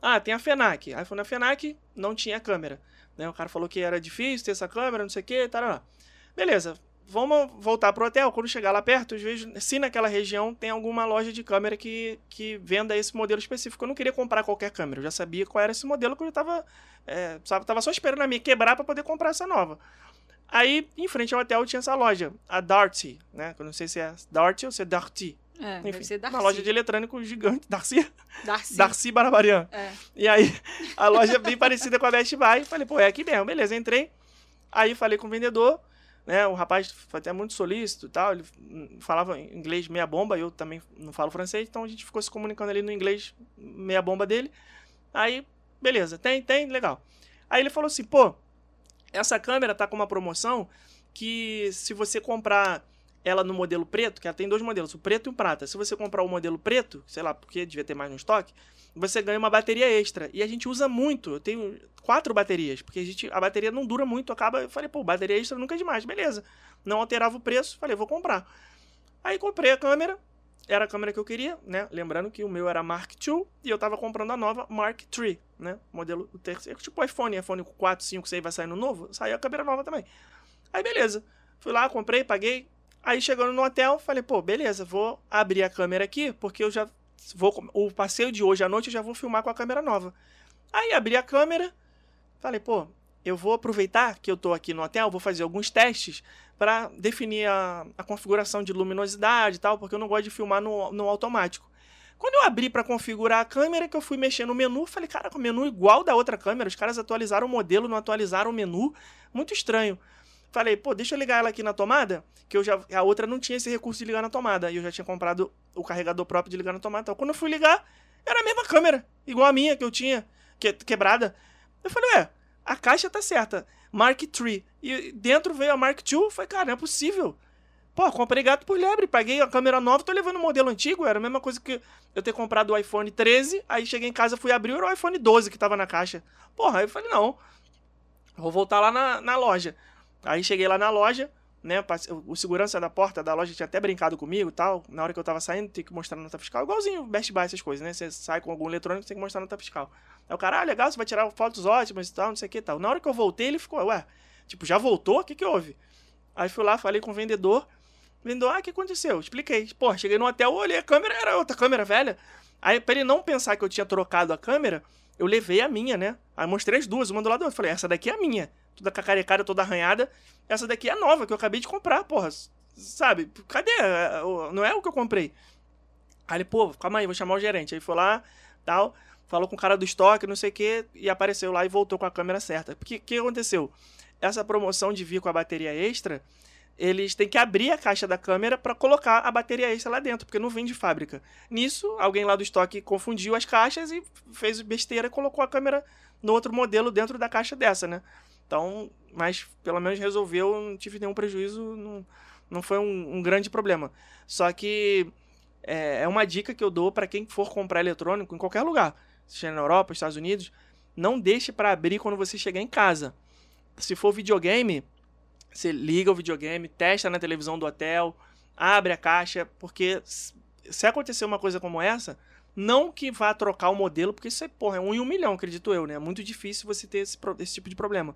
Ah, tem a FENAC. Aí fui na FENAC, não tinha câmera. Né? O cara falou que era difícil ter essa câmera, não sei o que, tá, Beleza, vamos voltar pro hotel. Quando chegar lá perto, eu vejo se naquela região tem alguma loja de câmera que, que venda esse modelo específico. Eu não queria comprar qualquer câmera, eu já sabia qual era esse modelo que eu já tava, é, sabe, tava só esperando a minha quebrar para poder comprar essa nova. Aí, em frente ao hotel, tinha essa loja, a Darty, né? Eu não sei se é Darty ou se é Darty. É, Enfim, deve ser Darcy. Uma loja de eletrônico gigante. Darcy? Darcy. Darcy Barbarian. É. E aí, a loja é bem parecida com a Best Buy. Falei, pô, é aqui mesmo. Beleza, entrei. Aí falei com o vendedor, né? O rapaz foi até muito solícito e tal. Ele falava inglês meia bomba, eu também não falo francês, então a gente ficou se comunicando ali no inglês meia bomba dele. Aí, beleza, tem, tem, legal. Aí ele falou assim, pô, essa câmera tá com uma promoção que se você comprar ela no modelo preto, que ela tem dois modelos, o preto e o prata. Se você comprar o modelo preto, sei lá, porque devia ter mais no estoque, você ganha uma bateria extra. E a gente usa muito. Eu tenho quatro baterias, porque a, gente, a bateria não dura muito, acaba. Eu falei, pô, bateria extra nunca é demais, beleza. Não alterava o preço, falei, vou comprar. Aí comprei a câmera, era a câmera que eu queria, né? Lembrando que o meu era Mark II e eu tava comprando a nova Mark III, né? Modelo o terceiro, tipo iPhone, iPhone 4, 5, 6 vai sair no novo, saiu a câmera nova também. Aí beleza. Fui lá, comprei, paguei. Aí chegando no hotel, falei, pô, beleza, vou abrir a câmera aqui, porque eu já vou o passeio de hoje à noite eu já vou filmar com a câmera nova. Aí abri a câmera, falei, pô, eu vou aproveitar que eu tô aqui no hotel, vou fazer alguns testes para definir a, a, configuração de luminosidade e tal, porque eu não gosto de filmar no, no automático. Quando eu abri para configurar a câmera, que eu fui mexer no menu, falei, cara, o menu igual da outra câmera, os caras atualizaram o modelo, não atualizaram o menu, muito estranho. Falei, pô, deixa eu ligar ela aqui na tomada, que eu já a outra não tinha esse recurso de ligar na tomada, e eu já tinha comprado o carregador próprio de ligar na tomada. Então, quando eu fui ligar, era a mesma câmera, igual a minha que eu tinha, que, quebrada. Eu falei, ué, a caixa tá certa. Mark III. E dentro veio a Mark II. Falei, cara, não é possível. Pô, comprei gato por lebre, paguei a câmera nova, tô levando o um modelo antigo. Era a mesma coisa que eu ter comprado o iPhone 13, aí cheguei em casa, fui abrir, era o iPhone 12 que tava na caixa. Porra, aí eu falei, não, vou voltar lá na, na loja. Aí cheguei lá na loja, né, o segurança da porta da loja tinha até brincado comigo tal. Na hora que eu tava saindo, tem que mostrar nota fiscal. Igualzinho Best Buy, essas coisas, né? Você sai com algum eletrônico, tem que mostrar nota fiscal. Aí o cara, ah, legal, você vai tirar fotos ótimas e tal, não sei o que tal. Na hora que eu voltei, ele ficou, ué, tipo, já voltou? O que que houve? Aí fui lá, falei com o vendedor. Vendedor, ah, o que aconteceu? Expliquei. Pô, cheguei no hotel, olhei a câmera, era outra câmera velha. Aí, pra ele não pensar que eu tinha trocado a câmera, eu levei a minha, né? Aí mostrei as duas, uma do lado do outro. Falei, essa daqui é a minha. Toda cacarecada, toda arranhada. Essa daqui é nova, que eu acabei de comprar, porra. Sabe? Cadê? Não é o que eu comprei. Aí ele, pô, calma aí, vou chamar o gerente. Aí foi lá, tal falou com o cara do estoque, não sei o que, e apareceu lá e voltou com a câmera certa. Porque o que aconteceu? Essa promoção de vir com a bateria extra, eles têm que abrir a caixa da câmera para colocar a bateria extra lá dentro, porque não vem de fábrica. Nisso, alguém lá do estoque confundiu as caixas e fez besteira e colocou a câmera no outro modelo dentro da caixa dessa, né? Então, mas pelo menos resolveu, não tive nenhum prejuízo, não, não foi um, um grande problema. Só que é, é uma dica que eu dou para quem for comprar eletrônico em qualquer lugar seja na Europa, Estados Unidos, não deixe para abrir quando você chegar em casa. Se for videogame, você liga o videogame, testa na televisão do hotel, abre a caixa, porque se acontecer uma coisa como essa, não que vá trocar o modelo, porque isso é, porra, é um em um milhão, acredito eu, né? É muito difícil você ter esse, esse tipo de problema.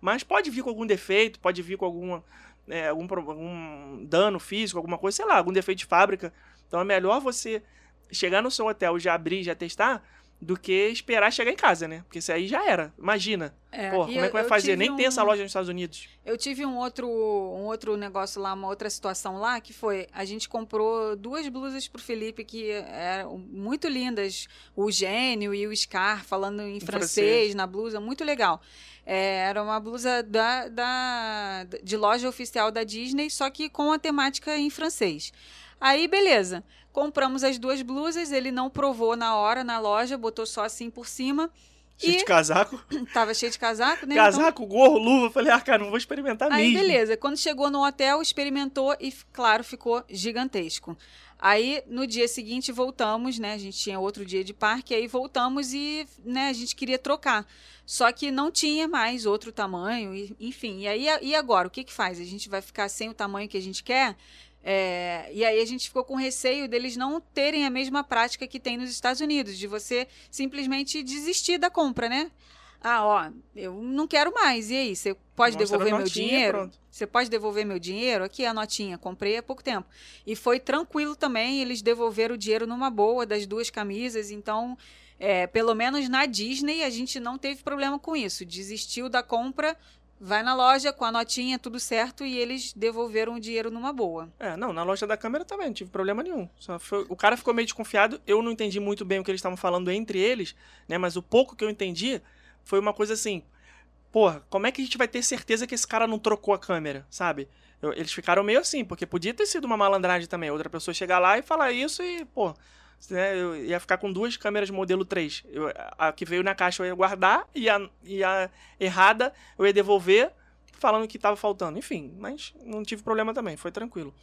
Mas pode vir com algum defeito, pode vir com alguma, é, algum, algum dano físico, alguma coisa, sei lá, algum defeito de fábrica. Então é melhor você chegar no seu hotel, já abrir, já testar, do que esperar chegar em casa, né? Porque isso aí já era. Imagina. É, Pô, como é que vai fazer? Nem um... tem essa loja nos Estados Unidos. Eu tive um outro, um outro negócio lá, uma outra situação lá, que foi, a gente comprou duas blusas pro Felipe que eram muito lindas. O Gênio e o Scar falando em, em francês, francês, na blusa, muito legal. É, era uma blusa da, da, de loja oficial da Disney, só que com a temática em francês. Aí, beleza. Compramos as duas blusas, ele não provou na hora na loja, botou só assim por cima. Cheio e... de casaco? *coughs* Tava cheio de casaco, né? Casaco, então... gorro, luva. Falei, ah, cara, não vou experimentar Aí, mesmo. Aí, beleza. Quando chegou no hotel, experimentou e, claro, ficou gigantesco. Aí, no dia seguinte, voltamos, né? A gente tinha outro dia de parque, aí voltamos e, né, a gente queria trocar. Só que não tinha mais outro tamanho, enfim. E aí, e agora? O que que faz? A gente vai ficar sem o tamanho que a gente quer? É, e aí a gente ficou com receio deles não terem a mesma prática que tem nos Estados Unidos, de você simplesmente desistir da compra, né? Ah, ó, eu não quero mais. E aí, você pode Mostra devolver meu dinheiro? pronto. Você pode devolver meu dinheiro? Aqui é a notinha, comprei há pouco tempo. E foi tranquilo também, eles devolveram o dinheiro numa boa das duas camisas, então, é, pelo menos na Disney a gente não teve problema com isso. Desistiu da compra, vai na loja com a notinha, tudo certo, e eles devolveram o dinheiro numa boa. É, não, na loja da câmera também, não tive problema nenhum. Foi- o cara ficou meio desconfiado, eu não entendi muito bem o que eles estavam falando entre eles, né? Mas o pouco que eu entendi foi uma coisa assim, porra, como é que a gente vai ter certeza que esse cara não trocou a câmera, sabe? Eu- eles ficaram meio assim, porque podia ter sido uma malandragem também, outra pessoa chegar lá e falar isso e, pô, né, eu ia ficar com duas câmeras modelo 3. Eu, a que veio na caixa eu ia guardar e a, e a errada eu ia devolver falando que tava faltando. Enfim, mas não tive problema também, foi tranquilo.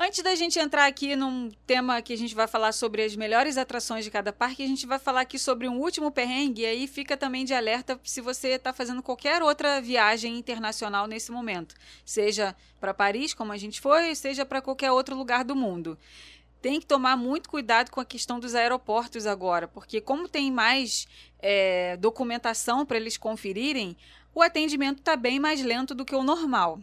Antes da gente entrar aqui num tema que a gente vai falar sobre as melhores atrações de cada parque, a gente vai falar aqui sobre um último perrengue, e aí fica também de alerta se você está fazendo qualquer outra viagem internacional nesse momento. Seja para Paris, como a gente foi, seja para qualquer outro lugar do mundo. Tem que tomar muito cuidado com a questão dos aeroportos agora, porque como tem mais é, documentação para eles conferirem, o atendimento está bem mais lento do que o normal.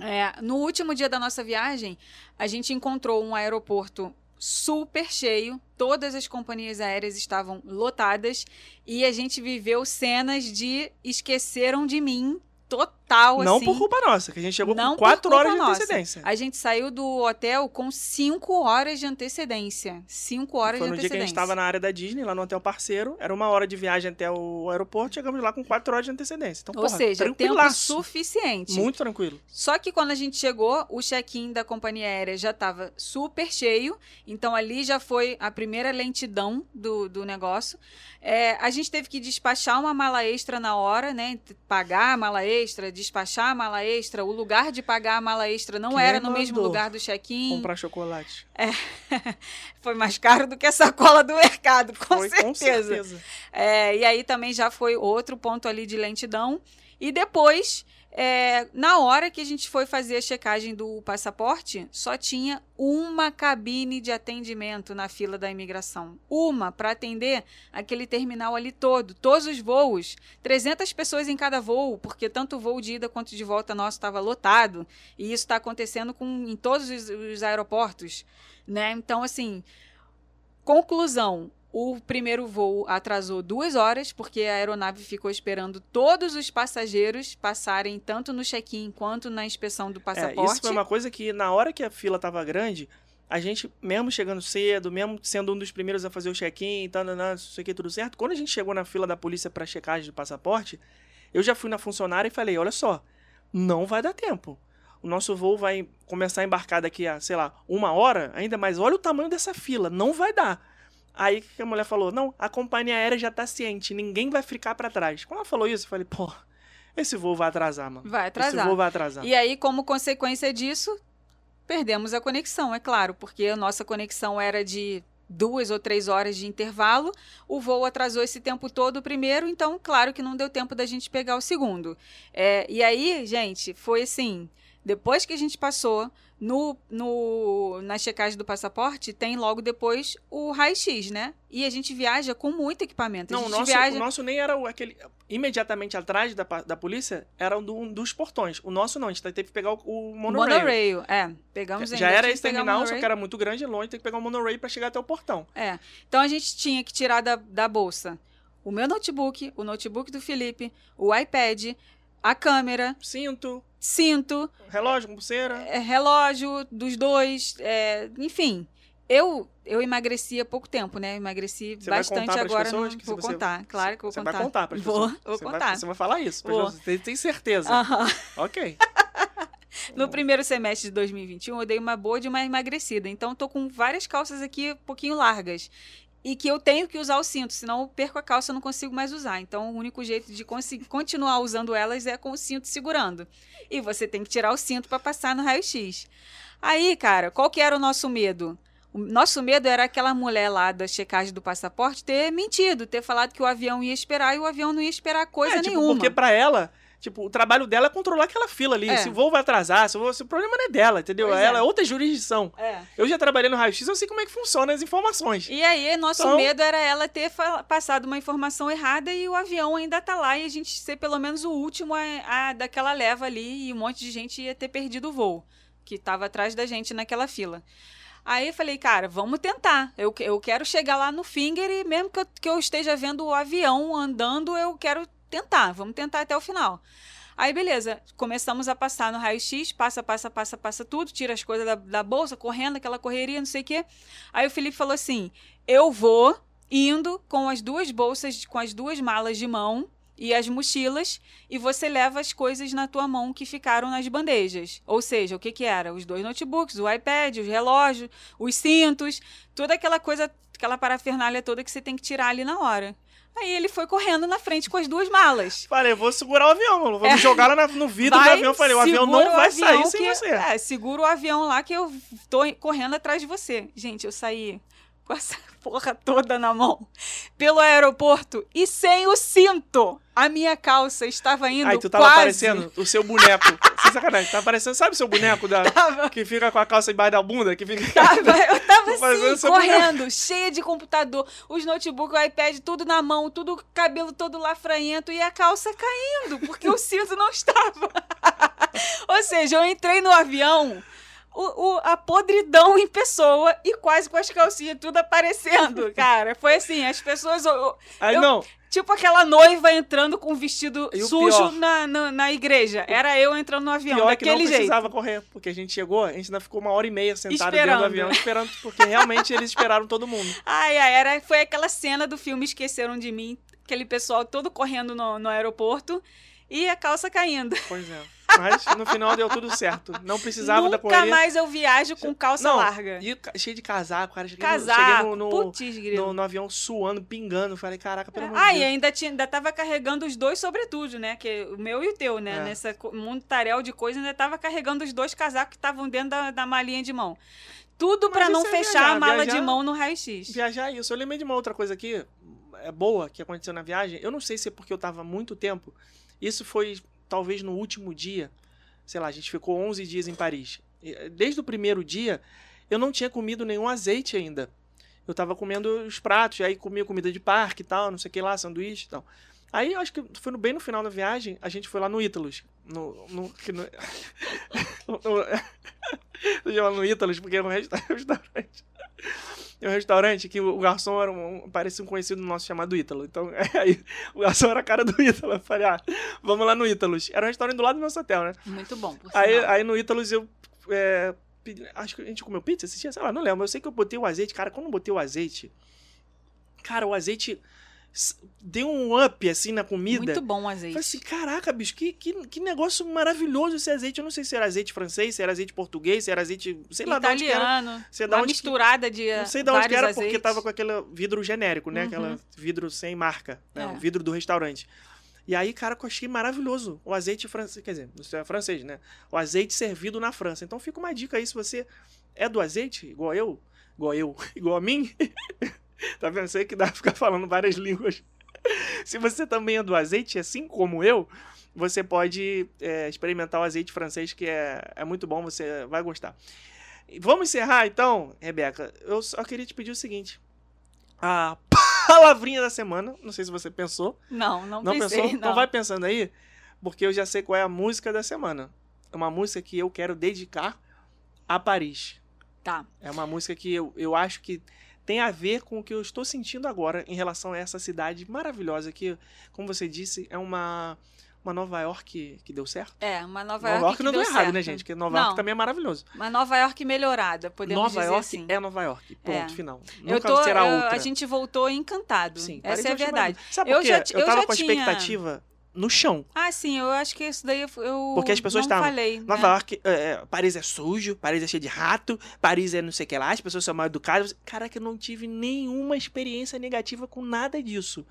É, no último dia da nossa viagem, a gente encontrou um aeroporto super cheio, todas as companhias aéreas estavam lotadas e a gente viveu cenas de esqueceram de mim total, não assim. por culpa nossa, que a gente chegou Não com por 4 culpa horas de nossa. antecedência. A gente saiu do hotel com 5 horas de antecedência. 5 horas Foi de no dia que a antecedência. gente estava na área da Disney, lá no hotel parceiro. Era uma hora de viagem até o aeroporto, chegamos lá com 4 horas de antecedência. Então, Ou porra, seja, tempo suficiente. Muito tranquilo. Só que quando a gente chegou, o check-in da companhia aérea já estava super cheio. Então ali já foi a primeira lentidão do, do negócio. É, a gente teve que despachar uma mala extra na hora, né? Pagar a mala extra, despachar a mala extra. O lugar de pagar a mala extra não Quem era no mesmo lugar do check-in. Comprar chocolate. *laughs* Foi mais caro do que a sacola do mercado, com Foi certeza. com certeza. É, e aí também já foi outro ponto ali de lentidão. E depois, é, na hora que a gente foi fazer a checagem do passaporte, só tinha uma cabine de atendimento na fila da imigração. Uma para atender aquele terminal ali todo, todos os voos, 300 pessoas em cada voo, porque tanto o voo de ida quanto de volta nosso estava lotado. E isso está acontecendo com, em todos os, os aeroportos. Né? Então, assim, Conclusão: o primeiro voo atrasou duas horas, porque a aeronave ficou esperando todos os passageiros passarem tanto no check-in quanto na inspeção do É, passaporte. isso foi uma coisa que, na hora que a fila tava grande, a gente, mesmo chegando cedo, mesmo sendo um dos primeiros a fazer o check-in, tá, não sei o que, tudo certo, quando a gente chegou na fila da polícia pra checagem do passaporte, eu já fui na funcionária e falei: olha só, não vai dar tempo. O nosso voo vai começar a embarcar daqui a, sei lá, uma hora, ainda mais. Olha o tamanho dessa fila, não vai dar. Aí que a mulher falou? Não, a companhia aérea já tá ciente, ninguém vai ficar pra trás. Quando ela falou isso, eu falei, pô, esse voo vai atrasar, mano. Vai atrasar. Esse voo vai atrasar. E aí, como consequência disso, perdemos a conexão, é claro, porque a nossa conexão era de duas ou três horas de intervalo. O voo atrasou esse tempo todo o primeiro, então, claro que não deu tempo da gente pegar o segundo. É, e aí, gente, foi assim. Depois que a gente passou no, no, na checagem do passaporte, tem logo depois o raio-x, né? E a gente viaja com muito equipamento. Não, o nosso, viaja. o nosso nem era o- aquele. Imediatamente atrás da, da polícia era um, do- um dos portões. O nosso não, a gente teve que pegar o, o monorail. Monorail, é. Pegamos Já era esse terminal, só que era muito grande e longe, tem que pegar o monorail pra chegar até o portão. É. Então a gente tinha que tirar da, da bolsa o meu notebook, o notebook do Felipe, o iPad, a câmera, Cinto, cinto, relógio, pulseira. é, relógio dos dois, é, enfim. Eu, eu emagreci há pouco tempo, né? Eu emagreci Você vai bastante pras agora. pessoas não- vou você- contar, claro que vou Você contar. vai contar pras vou, pessoas. Vou você contar. Vai, você vai falar isso. Vou. pessoas. Tem, certeza. Aham. Ok. *laughs* No primeiro semestre de 2021, eu dei uma boa de uma emagrecida. Então, tô com várias calças aqui um pouquinho largas. E que eu tenho que usar o cinto, senão eu perco a calça e não consigo mais usar. Então, o único jeito de continuar usando elas é com o cinto segurando. E você tem que tirar o cinto para passar no raio-x. Aí, cara, qual que era o nosso medo? O nosso medo era aquela mulher lá da checagem do passaporte ter mentido, ter falado que o avião ia esperar e o avião não ia esperar coisa é, tipo, nenhuma. porque pra ela Tipo, o trabalho dela é controlar aquela fila ali. É. Se o voo vai atrasar, se o, voo- se o problema não é dela, entendeu? Pois é. Ela é outra jurisdição. É. Eu já trabalhei no raio-x, eu sei como é que funciona as informações. E aí, nosso Então- medo era ela ter passado uma informação errada e o avião ainda tá lá e a gente ser pelo menos o último a, a- daquela leva ali e um monte de gente ia ter perdido o voo, que tava atrás da gente naquela fila. Aí eu falei, cara, vamos tentar. Eu, eu quero chegar lá no Finger e mesmo que eu, que eu esteja vendo o avião andando, eu quero tentar. Vamos tentar até o final. Aí, beleza, começamos a passar no raio-x, passa, passa, passa, passa tudo, tira as coisas da, da bolsa, correndo, aquela correria, não sei o quê. Aí o Felipe falou assim: eu vou indo com as duas bolsas, com as duas malas de mão e as mochilas, e você leva as coisas na tua mão que ficaram nas bandejas. Ou seja, o que que era? Os dois notebooks, o iPad, os relógios, os cintos, toda aquela coisa, aquela parafernália toda que você tem que tirar ali na hora. Aí ele foi correndo na frente com as duas malas. Falei, vou segurar o avião, mano. Vamos jogar lá na- no vidro do É. Vai, avião. Falei, o avião não vai avião sair sem que- você. É, segura o avião lá que eu tô correndo atrás de você. Gente, eu saí com essa porra toda na mão pelo aeroporto e sem o cinto. A minha calça estava indo Aí tu tava quase. parecendo o seu boneco. Sem sacanagem. Tava parecendo, sabe o seu boneco da, Tava, que fica com a calça embaixo da bunda? Que fica. tava, eu tava *laughs* assim, correndo, cheia de computador, os notebooks, o iPad, tudo na mão, tudo cabelo todo lafranhento e a calça caindo, porque o cinto não estava. *laughs* Ou seja, eu entrei no avião, o, o- a podridão em pessoa e quase com as calcinhas tudo aparecendo, *laughs* cara. Foi assim, as pessoas. o- Aí Eu- não. Tipo aquela noiva entrando com um vestido E sujo na, na, na igreja. Era eu entrando no avião, Pior é que não daquele jeito. precisava correr, porque a gente chegou, a gente ainda ficou uma hora e meia sentado dentro do avião esperando, porque realmente eles esperaram todo mundo. *laughs* Ai, ai, era, foi aquela cena do filme Esqueceram de Mim, aquele pessoal todo correndo no, no aeroporto e a calça caindo. Pois é. Mas no final deu tudo certo. Não precisava da Nunca mais eu viajo com calça Não, larga. E cheio de casaco, cara. Cheguei, no, cheguei Casaco, no, no, no- avião suando, pingando. Falei, caraca, pelo amor Ah, de e Deus. ainda, tinha, ainda tava carregando os dois sobretudo, né? Que, o meu e o teu, né? É. Nessa tarel de coisa, ainda tava carregando os dois casacos que estavam dentro da, da malinha de mão. Tudo Mas pra não é fechar a viajar, mala de viajar- mão no raio-x. Viajar é isso. Eu lembrei de uma outra coisa aqui, é boa, que aconteceu na viagem. Eu não sei se é porque eu tava há muito tempo. Isso foi talvez no último dia. Sei lá, a gente ficou 11 dias em Paris. E, eh, Desde o primeiro dia, eu não tinha comido nenhum azeite ainda. Eu tava comendo os pratos, aí comia comida de parque e tal, não sei o que lá, sanduíche e tal. Aí, acho que foi no- bem no final da viagem, a gente foi lá no Ítalos. No, no, no, no, chamo no Ítalos porque é um resta- restaurante. É um restaurante que o garçom era um, parecia um conhecido nosso chamado Ítalo. Então, *laughs* aí, o garçom era a cara do *laughs* Ítalo. Eu falei, ah, vamos lá no Ítalos. Era um restaurante do lado do nosso hotel, né? Muito bom, por Aí, sinal. aí no Ítalos eu. é, pedi- acho que a gente comeu pizza esse dia, sei lá, não lembro. Eu sei que eu botei o azeite. Cara, quando eu botei o azeite. Cara, o azeite deu um up assim na comida. Muito bom o Falei azeite. assim, caraca, bicho, que, que, que negócio maravilhoso esse azeite. Eu não sei se era azeite francês, se era azeite português, se era azeite. Sei lá de onde que era. Italiano. Da uma onde que- misturada de Não sei de onde que era, azeites. porque tava com aquele vidro genérico, né? Uhum. Aquela vidro sem marca, né? É. O vidro do restaurante. E aí, cara, eu achei maravilhoso. O azeite francês, quer dizer, isso é francês, né? O azeite servido na França. Então fica uma dica aí, se você é do azeite, igual eu, igual eu, *laughs* igual a mim, *laughs* tá vendo? Sei que dá pra ficar falando várias línguas. se você também é do azeite, assim como eu, você pode é, experimentar o azeite francês, que é, é muito bom, você vai gostar. Vamos encerrar então, Rebeca. Eu só queria te pedir o seguinte: a palavrinha da semana. Não sei se você pensou. Não, não, Não pensei, pensou? não. Então vai pensando aí, porque eu já sei qual é a música da semana. É uma música que eu quero dedicar a Paris. Tá. É uma música que eu, eu acho que tem a ver com o que eu estou sentindo agora em relação a essa cidade maravilhosa que, como você disse, é uma, uma Nova York que deu certo. É, uma Nova, Nova York, York que não deu deu errado, certo. né, gente? Porque Nova Não. York também é maravilhoso. Uma Nova York melhorada, podemos Nova dizer York assim. é Nova York. Ponto É. final. Eu Nunca tô, será eu- outra. a gente voltou encantado. Sim, Essa é a eu verdade. Sabe Eu por quê? já eu eu tava já com a tinha- expectativa no chão. Ah, sim, eu acho que isso daí eu Porque as pessoas estavam, falei. Nova né? York, é, é, Paris é sujo, Paris é cheio de rato, Paris é não sei o que lá, as pessoas são mal educadas. Caraca, eu não tive nenhuma experiência negativa com nada disso.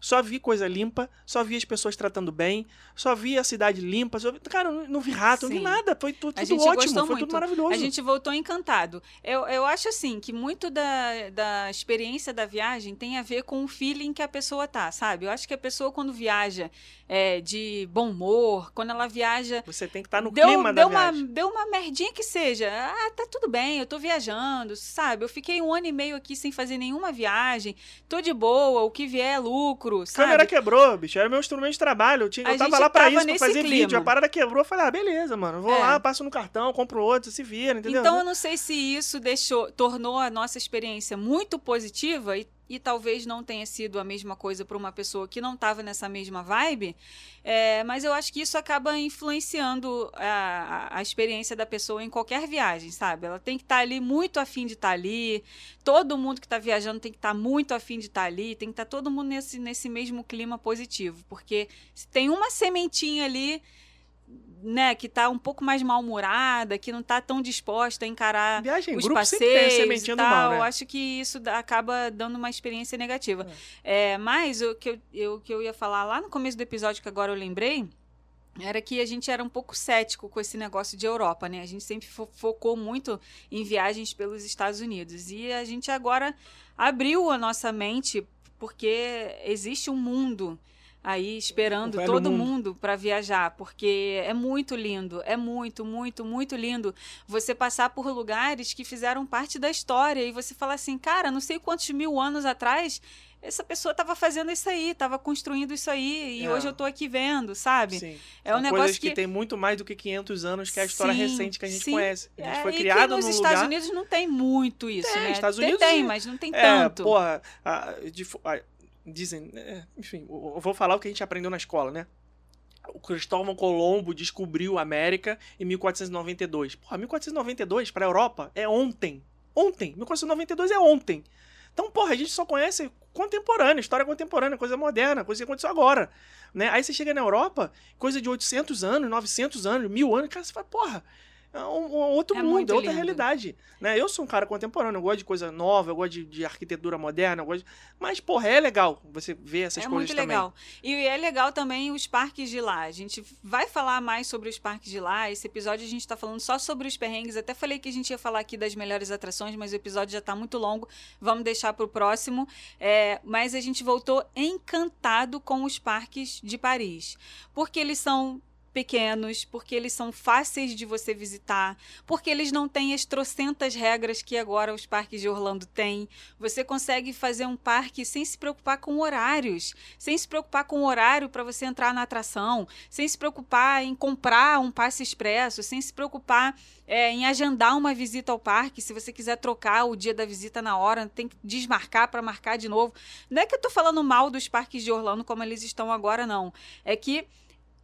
Só vi coisa limpa, só vi as pessoas tratando bem, só vi a cidade limpa. Só vi... Cara, não, vi rato, não vi Sim. nada. Foi tudo gente ótimo, foi muito. tudo maravilhoso. A gente voltou encantado. Eu, eu acho assim que muito da, da experiência da viagem tem a ver com o feeling que a pessoa tá, sabe? Eu acho que a pessoa, quando viaja é, de bom humor, quando ela viaja. Você tem que estar no deu, clima deu da uma, viagem. deu uma merdinha que seja. Ah, tá tudo bem, eu tô viajando, sabe? Eu fiquei um ano e meio aqui sem fazer nenhuma viagem, tô de boa, o que vier é lucro, A sabe? câmera quebrou, bicho. Era meu instrumento de trabalho. Eu, tinha, eu tava lá pra tava isso, pra fazer clima. vídeo. A parada quebrou. Eu falei, ah, beleza, mano. Vou É. lá, passo no cartão, compro outro, se vira, entendeu? Então eu não sei se isso deixou, tornou a nossa experiência muito positiva e, e talvez não tenha sido a mesma coisa para uma pessoa que não estava nessa mesma vibe, é, mas eu acho que isso acaba influenciando a, a- experiência da pessoa em qualquer viagem, sabe? Ela tem que estar ali muito afim de estar ali, todo mundo que está viajando tem que estar muito afim de estar ali, tem que estar todo mundo nesse, nesse mesmo clima positivo, porque se tem uma sementinha ali né, que tá um pouco mais mal-humorada, que não tá tão disposta a encarar Viagem em os grupo sempre tem passeios e tal, mal, né? eu acho que isso acaba dando uma experiência negativa. É, mas o que eu, eu- que eu ia falar lá no começo do episódio, que agora eu lembrei, era que a gente era um pouco cético com esse negócio de Europa, né? A gente sempre fo- focou muito em viagens pelos Estados Unidos. E a gente agora abriu a nossa mente, porque existe um mundo aí esperando todo mundo. mundo para viajar, porque é muito lindo, é muito, muito, muito lindo você passar por lugares que fizeram parte da história e você falar assim, cara, não sei quantos mil anos atrás essa pessoa estava fazendo isso aí, estava construindo isso aí e É. hoje eu tô aqui vendo, sabe? Sim. É um São negócio coisas que... que- tem muito mais do que 500 anos, que é a história Sim, recente que a gente sim. conhece. A gente É, foi criado nos Estados lugar... Unidos não tem muito isso, Tem, né? Estados tem, Unidos tem, e- mas não tem É, tanto. porra, a- de a- dizem, é, enfim, eu vou falar o que a gente aprendeu na escola, né? O Cristóvão Colombo descobriu a América em 1492. Porra, 1492 para a Europa é ontem. Ontem. 1492 é ontem. Então, porra, a gente só conhece contemporânea, história contemporânea, coisa moderna, coisa que aconteceu agora. Né? Aí você chega na Europa, coisa de 800 anos, 900 anos, mil anos, cara, você fala, porra, é um, outro É mundo, muito é outra lindo. realidade. Né? Eu sou um cara contemporâneo, eu gosto de coisa nova, eu gosto de, de arquitetura moderna, eu gosto de... mas, porra, é legal você ver essas é coisas muito também. legal. E é legal também os parques de lá. A gente vai falar mais sobre os parques de lá. Esse episódio a gente está falando só sobre os perrengues. Até falei que a gente ia falar aqui das melhores atrações, mas o episódio já está muito longo. Vamos deixar para o próximo. É, mas a gente voltou encantado com os parques de Paris. Porque eles são pequenos, porque eles são fáceis de você visitar, porque eles não têm as trocentas regras que agora os parques de Orlando têm. Você consegue fazer um parque sem se preocupar com horários, sem se preocupar com horário para você entrar na atração, sem se preocupar em comprar um passe expresso, sem se preocupar é, em agendar uma visita ao parque. Se você quiser trocar o dia da visita na hora, tem que desmarcar para marcar de novo. Não é que eu tô falando mal dos parques de Orlando como eles estão agora, não. É que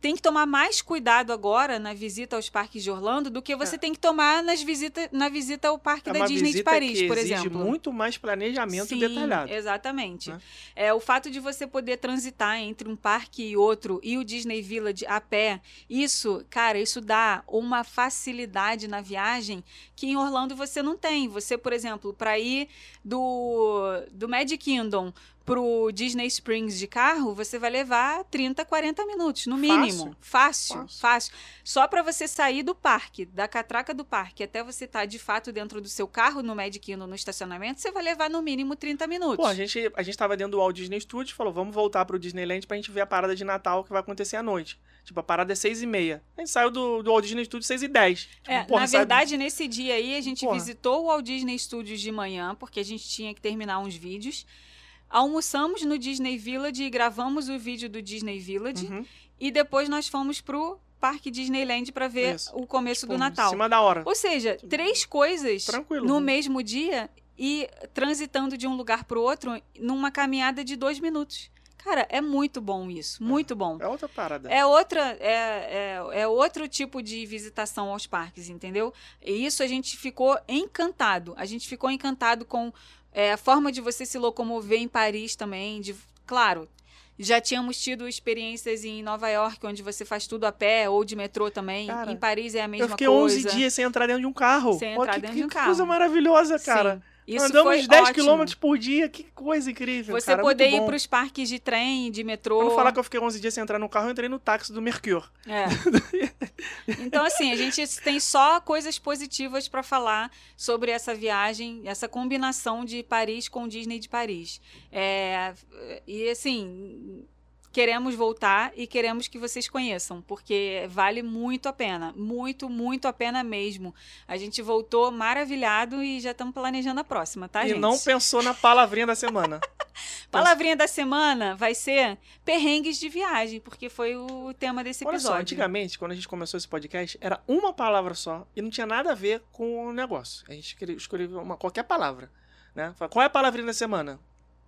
tem que tomar mais cuidado agora na visita aos parques de Orlando do que você É. tem que tomar nas visita, na visita ao parque É da Disney de Paris, que por exige exemplo. muito mais planejamento Sim, detalhado. Exatamente. né? É, o fato de você poder transitar entre um parque e outro e o Disney Village a pé, isso, cara, isso dá uma facilidade na viagem que em Orlando você não tem. Você, por exemplo, para ir do, do Magic Kingdom pro Disney Springs de carro, você vai levar 30, 40 minutos, no mínimo. Fácil, Fácil. fácil. Só para você sair do parque, da catraca do parque, até você estar de fato dentro do seu carro no Magic Kingdom no estacionamento, você vai levar no mínimo 30 minutos. Pô, a gente, a gente tava dentro do Walt Disney Studios falou, vamos voltar pro Disneyland pra gente ver a parada de Natal que vai acontecer à noite. Tipo, a parada é seis e meia. A gente saiu do, do Walt Disney Studios seis e dez. Tipo, É, porra, na verdade, nesse dia aí, a gente Porra. visitou o Walt Disney Studios de manhã, porque a gente tinha que terminar uns vídeos. Almoçamos no Disney Village e gravamos o vídeo do Disney Village. Uhum. E depois nós fomos pro Parque Disneyland para ver Isso. o começo Tipo, do Em Natal. cima da hora. Ou seja, três coisas Tranquilo. no mesmo dia e transitando de um lugar para o outro numa caminhada de dois minutos. Cara, é muito bom isso, muito bom. É outra parada. É outra, é, é, é outro tipo de visitação aos parques, entendeu? E isso a gente ficou encantado. A gente ficou encantado com é, a forma de você se locomover em Paris também. De, claro, já tínhamos tido experiências em Nova York, onde você faz tudo a pé ou de metrô também. Cara, em Paris é a mesma Eu fiquei coisa. 11 dias sem entrar dentro de um carro. Sem entrar que, dentro que de um carro. coisa maravilhosa, cara. Sim. Isso Andamos foi 10 ótimo. quilômetros por dia, que coisa incrível. Você cara, poder ir para os parques de trem, de metrô. Pra não falar que eu fiquei 11 dias sem entrar no carro, eu entrei no táxi do Mercure. É. *laughs* Então, assim, a gente tem só coisas positivas para falar sobre essa viagem, essa combinação de Paris com Disney de Paris. É, e, assim, queremos voltar e queremos que vocês conheçam, porque vale muito a pena. Muito, muito a pena mesmo. A gente voltou maravilhado e já estamos planejando a próxima, tá, e gente? não pensou na palavrinha da semana. *laughs* Palavrinha da semana vai ser perrengues de viagem, porque foi o tema desse Olha só, episódio. antigamente, quando a gente começou esse podcast, era uma palavra só e não tinha nada a ver com o negócio. A gente escrevia uma, qualquer palavra. Né? Qual é a palavrinha da semana?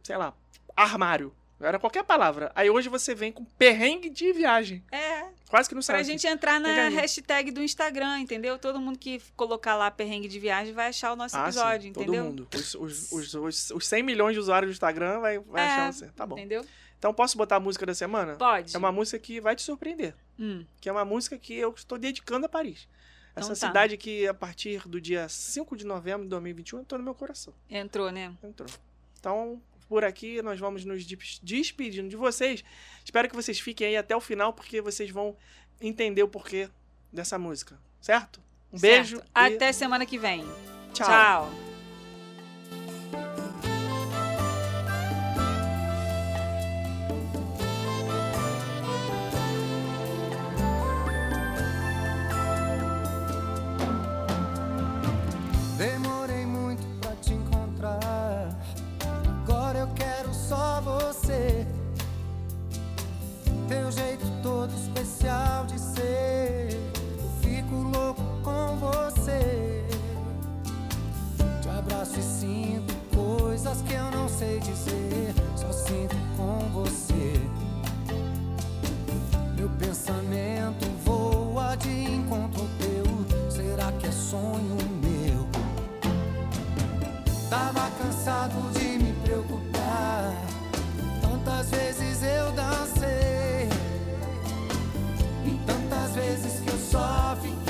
Sei lá, armário. Era qualquer palavra. Aí hoje você vem com perrengue de viagem. É, Quase que não Pra sabe. gente entrar na hashtag do Instagram, entendeu? Todo mundo que colocar lá perrengue de viagem vai achar o nosso Ah, episódio, sim, entendeu? todo mundo. Os, os, os, os, os 100 milhões de usuários do Instagram vai, vai É, achar você. Tá bom. Entendeu? Então posso botar a música da semana? Pode. É uma música que vai te surpreender. Hum, Que é uma música que eu estou dedicando a Paris. Essa Então tá. cidade que, a partir do dia 5 de novembro de 2021, entrou no meu coração. entrou, né? Entrou. Então, por aqui, nós vamos nos des- despedindo de vocês. Espero que vocês fiquem aí até o final, porque vocês vão entender o porquê dessa música. Certo? Um beijo. Certo. e Até semana que vem. tchau. Tchau. Especial de ser. Eu fico louco com você. Te abraço e sinto coisas que eu não sei dizer. Só sinto com você. Meu pensamento voa de encontro teu. Será que é sonho meu? Tava cansado de me preocupar. Tantas vezes sofre.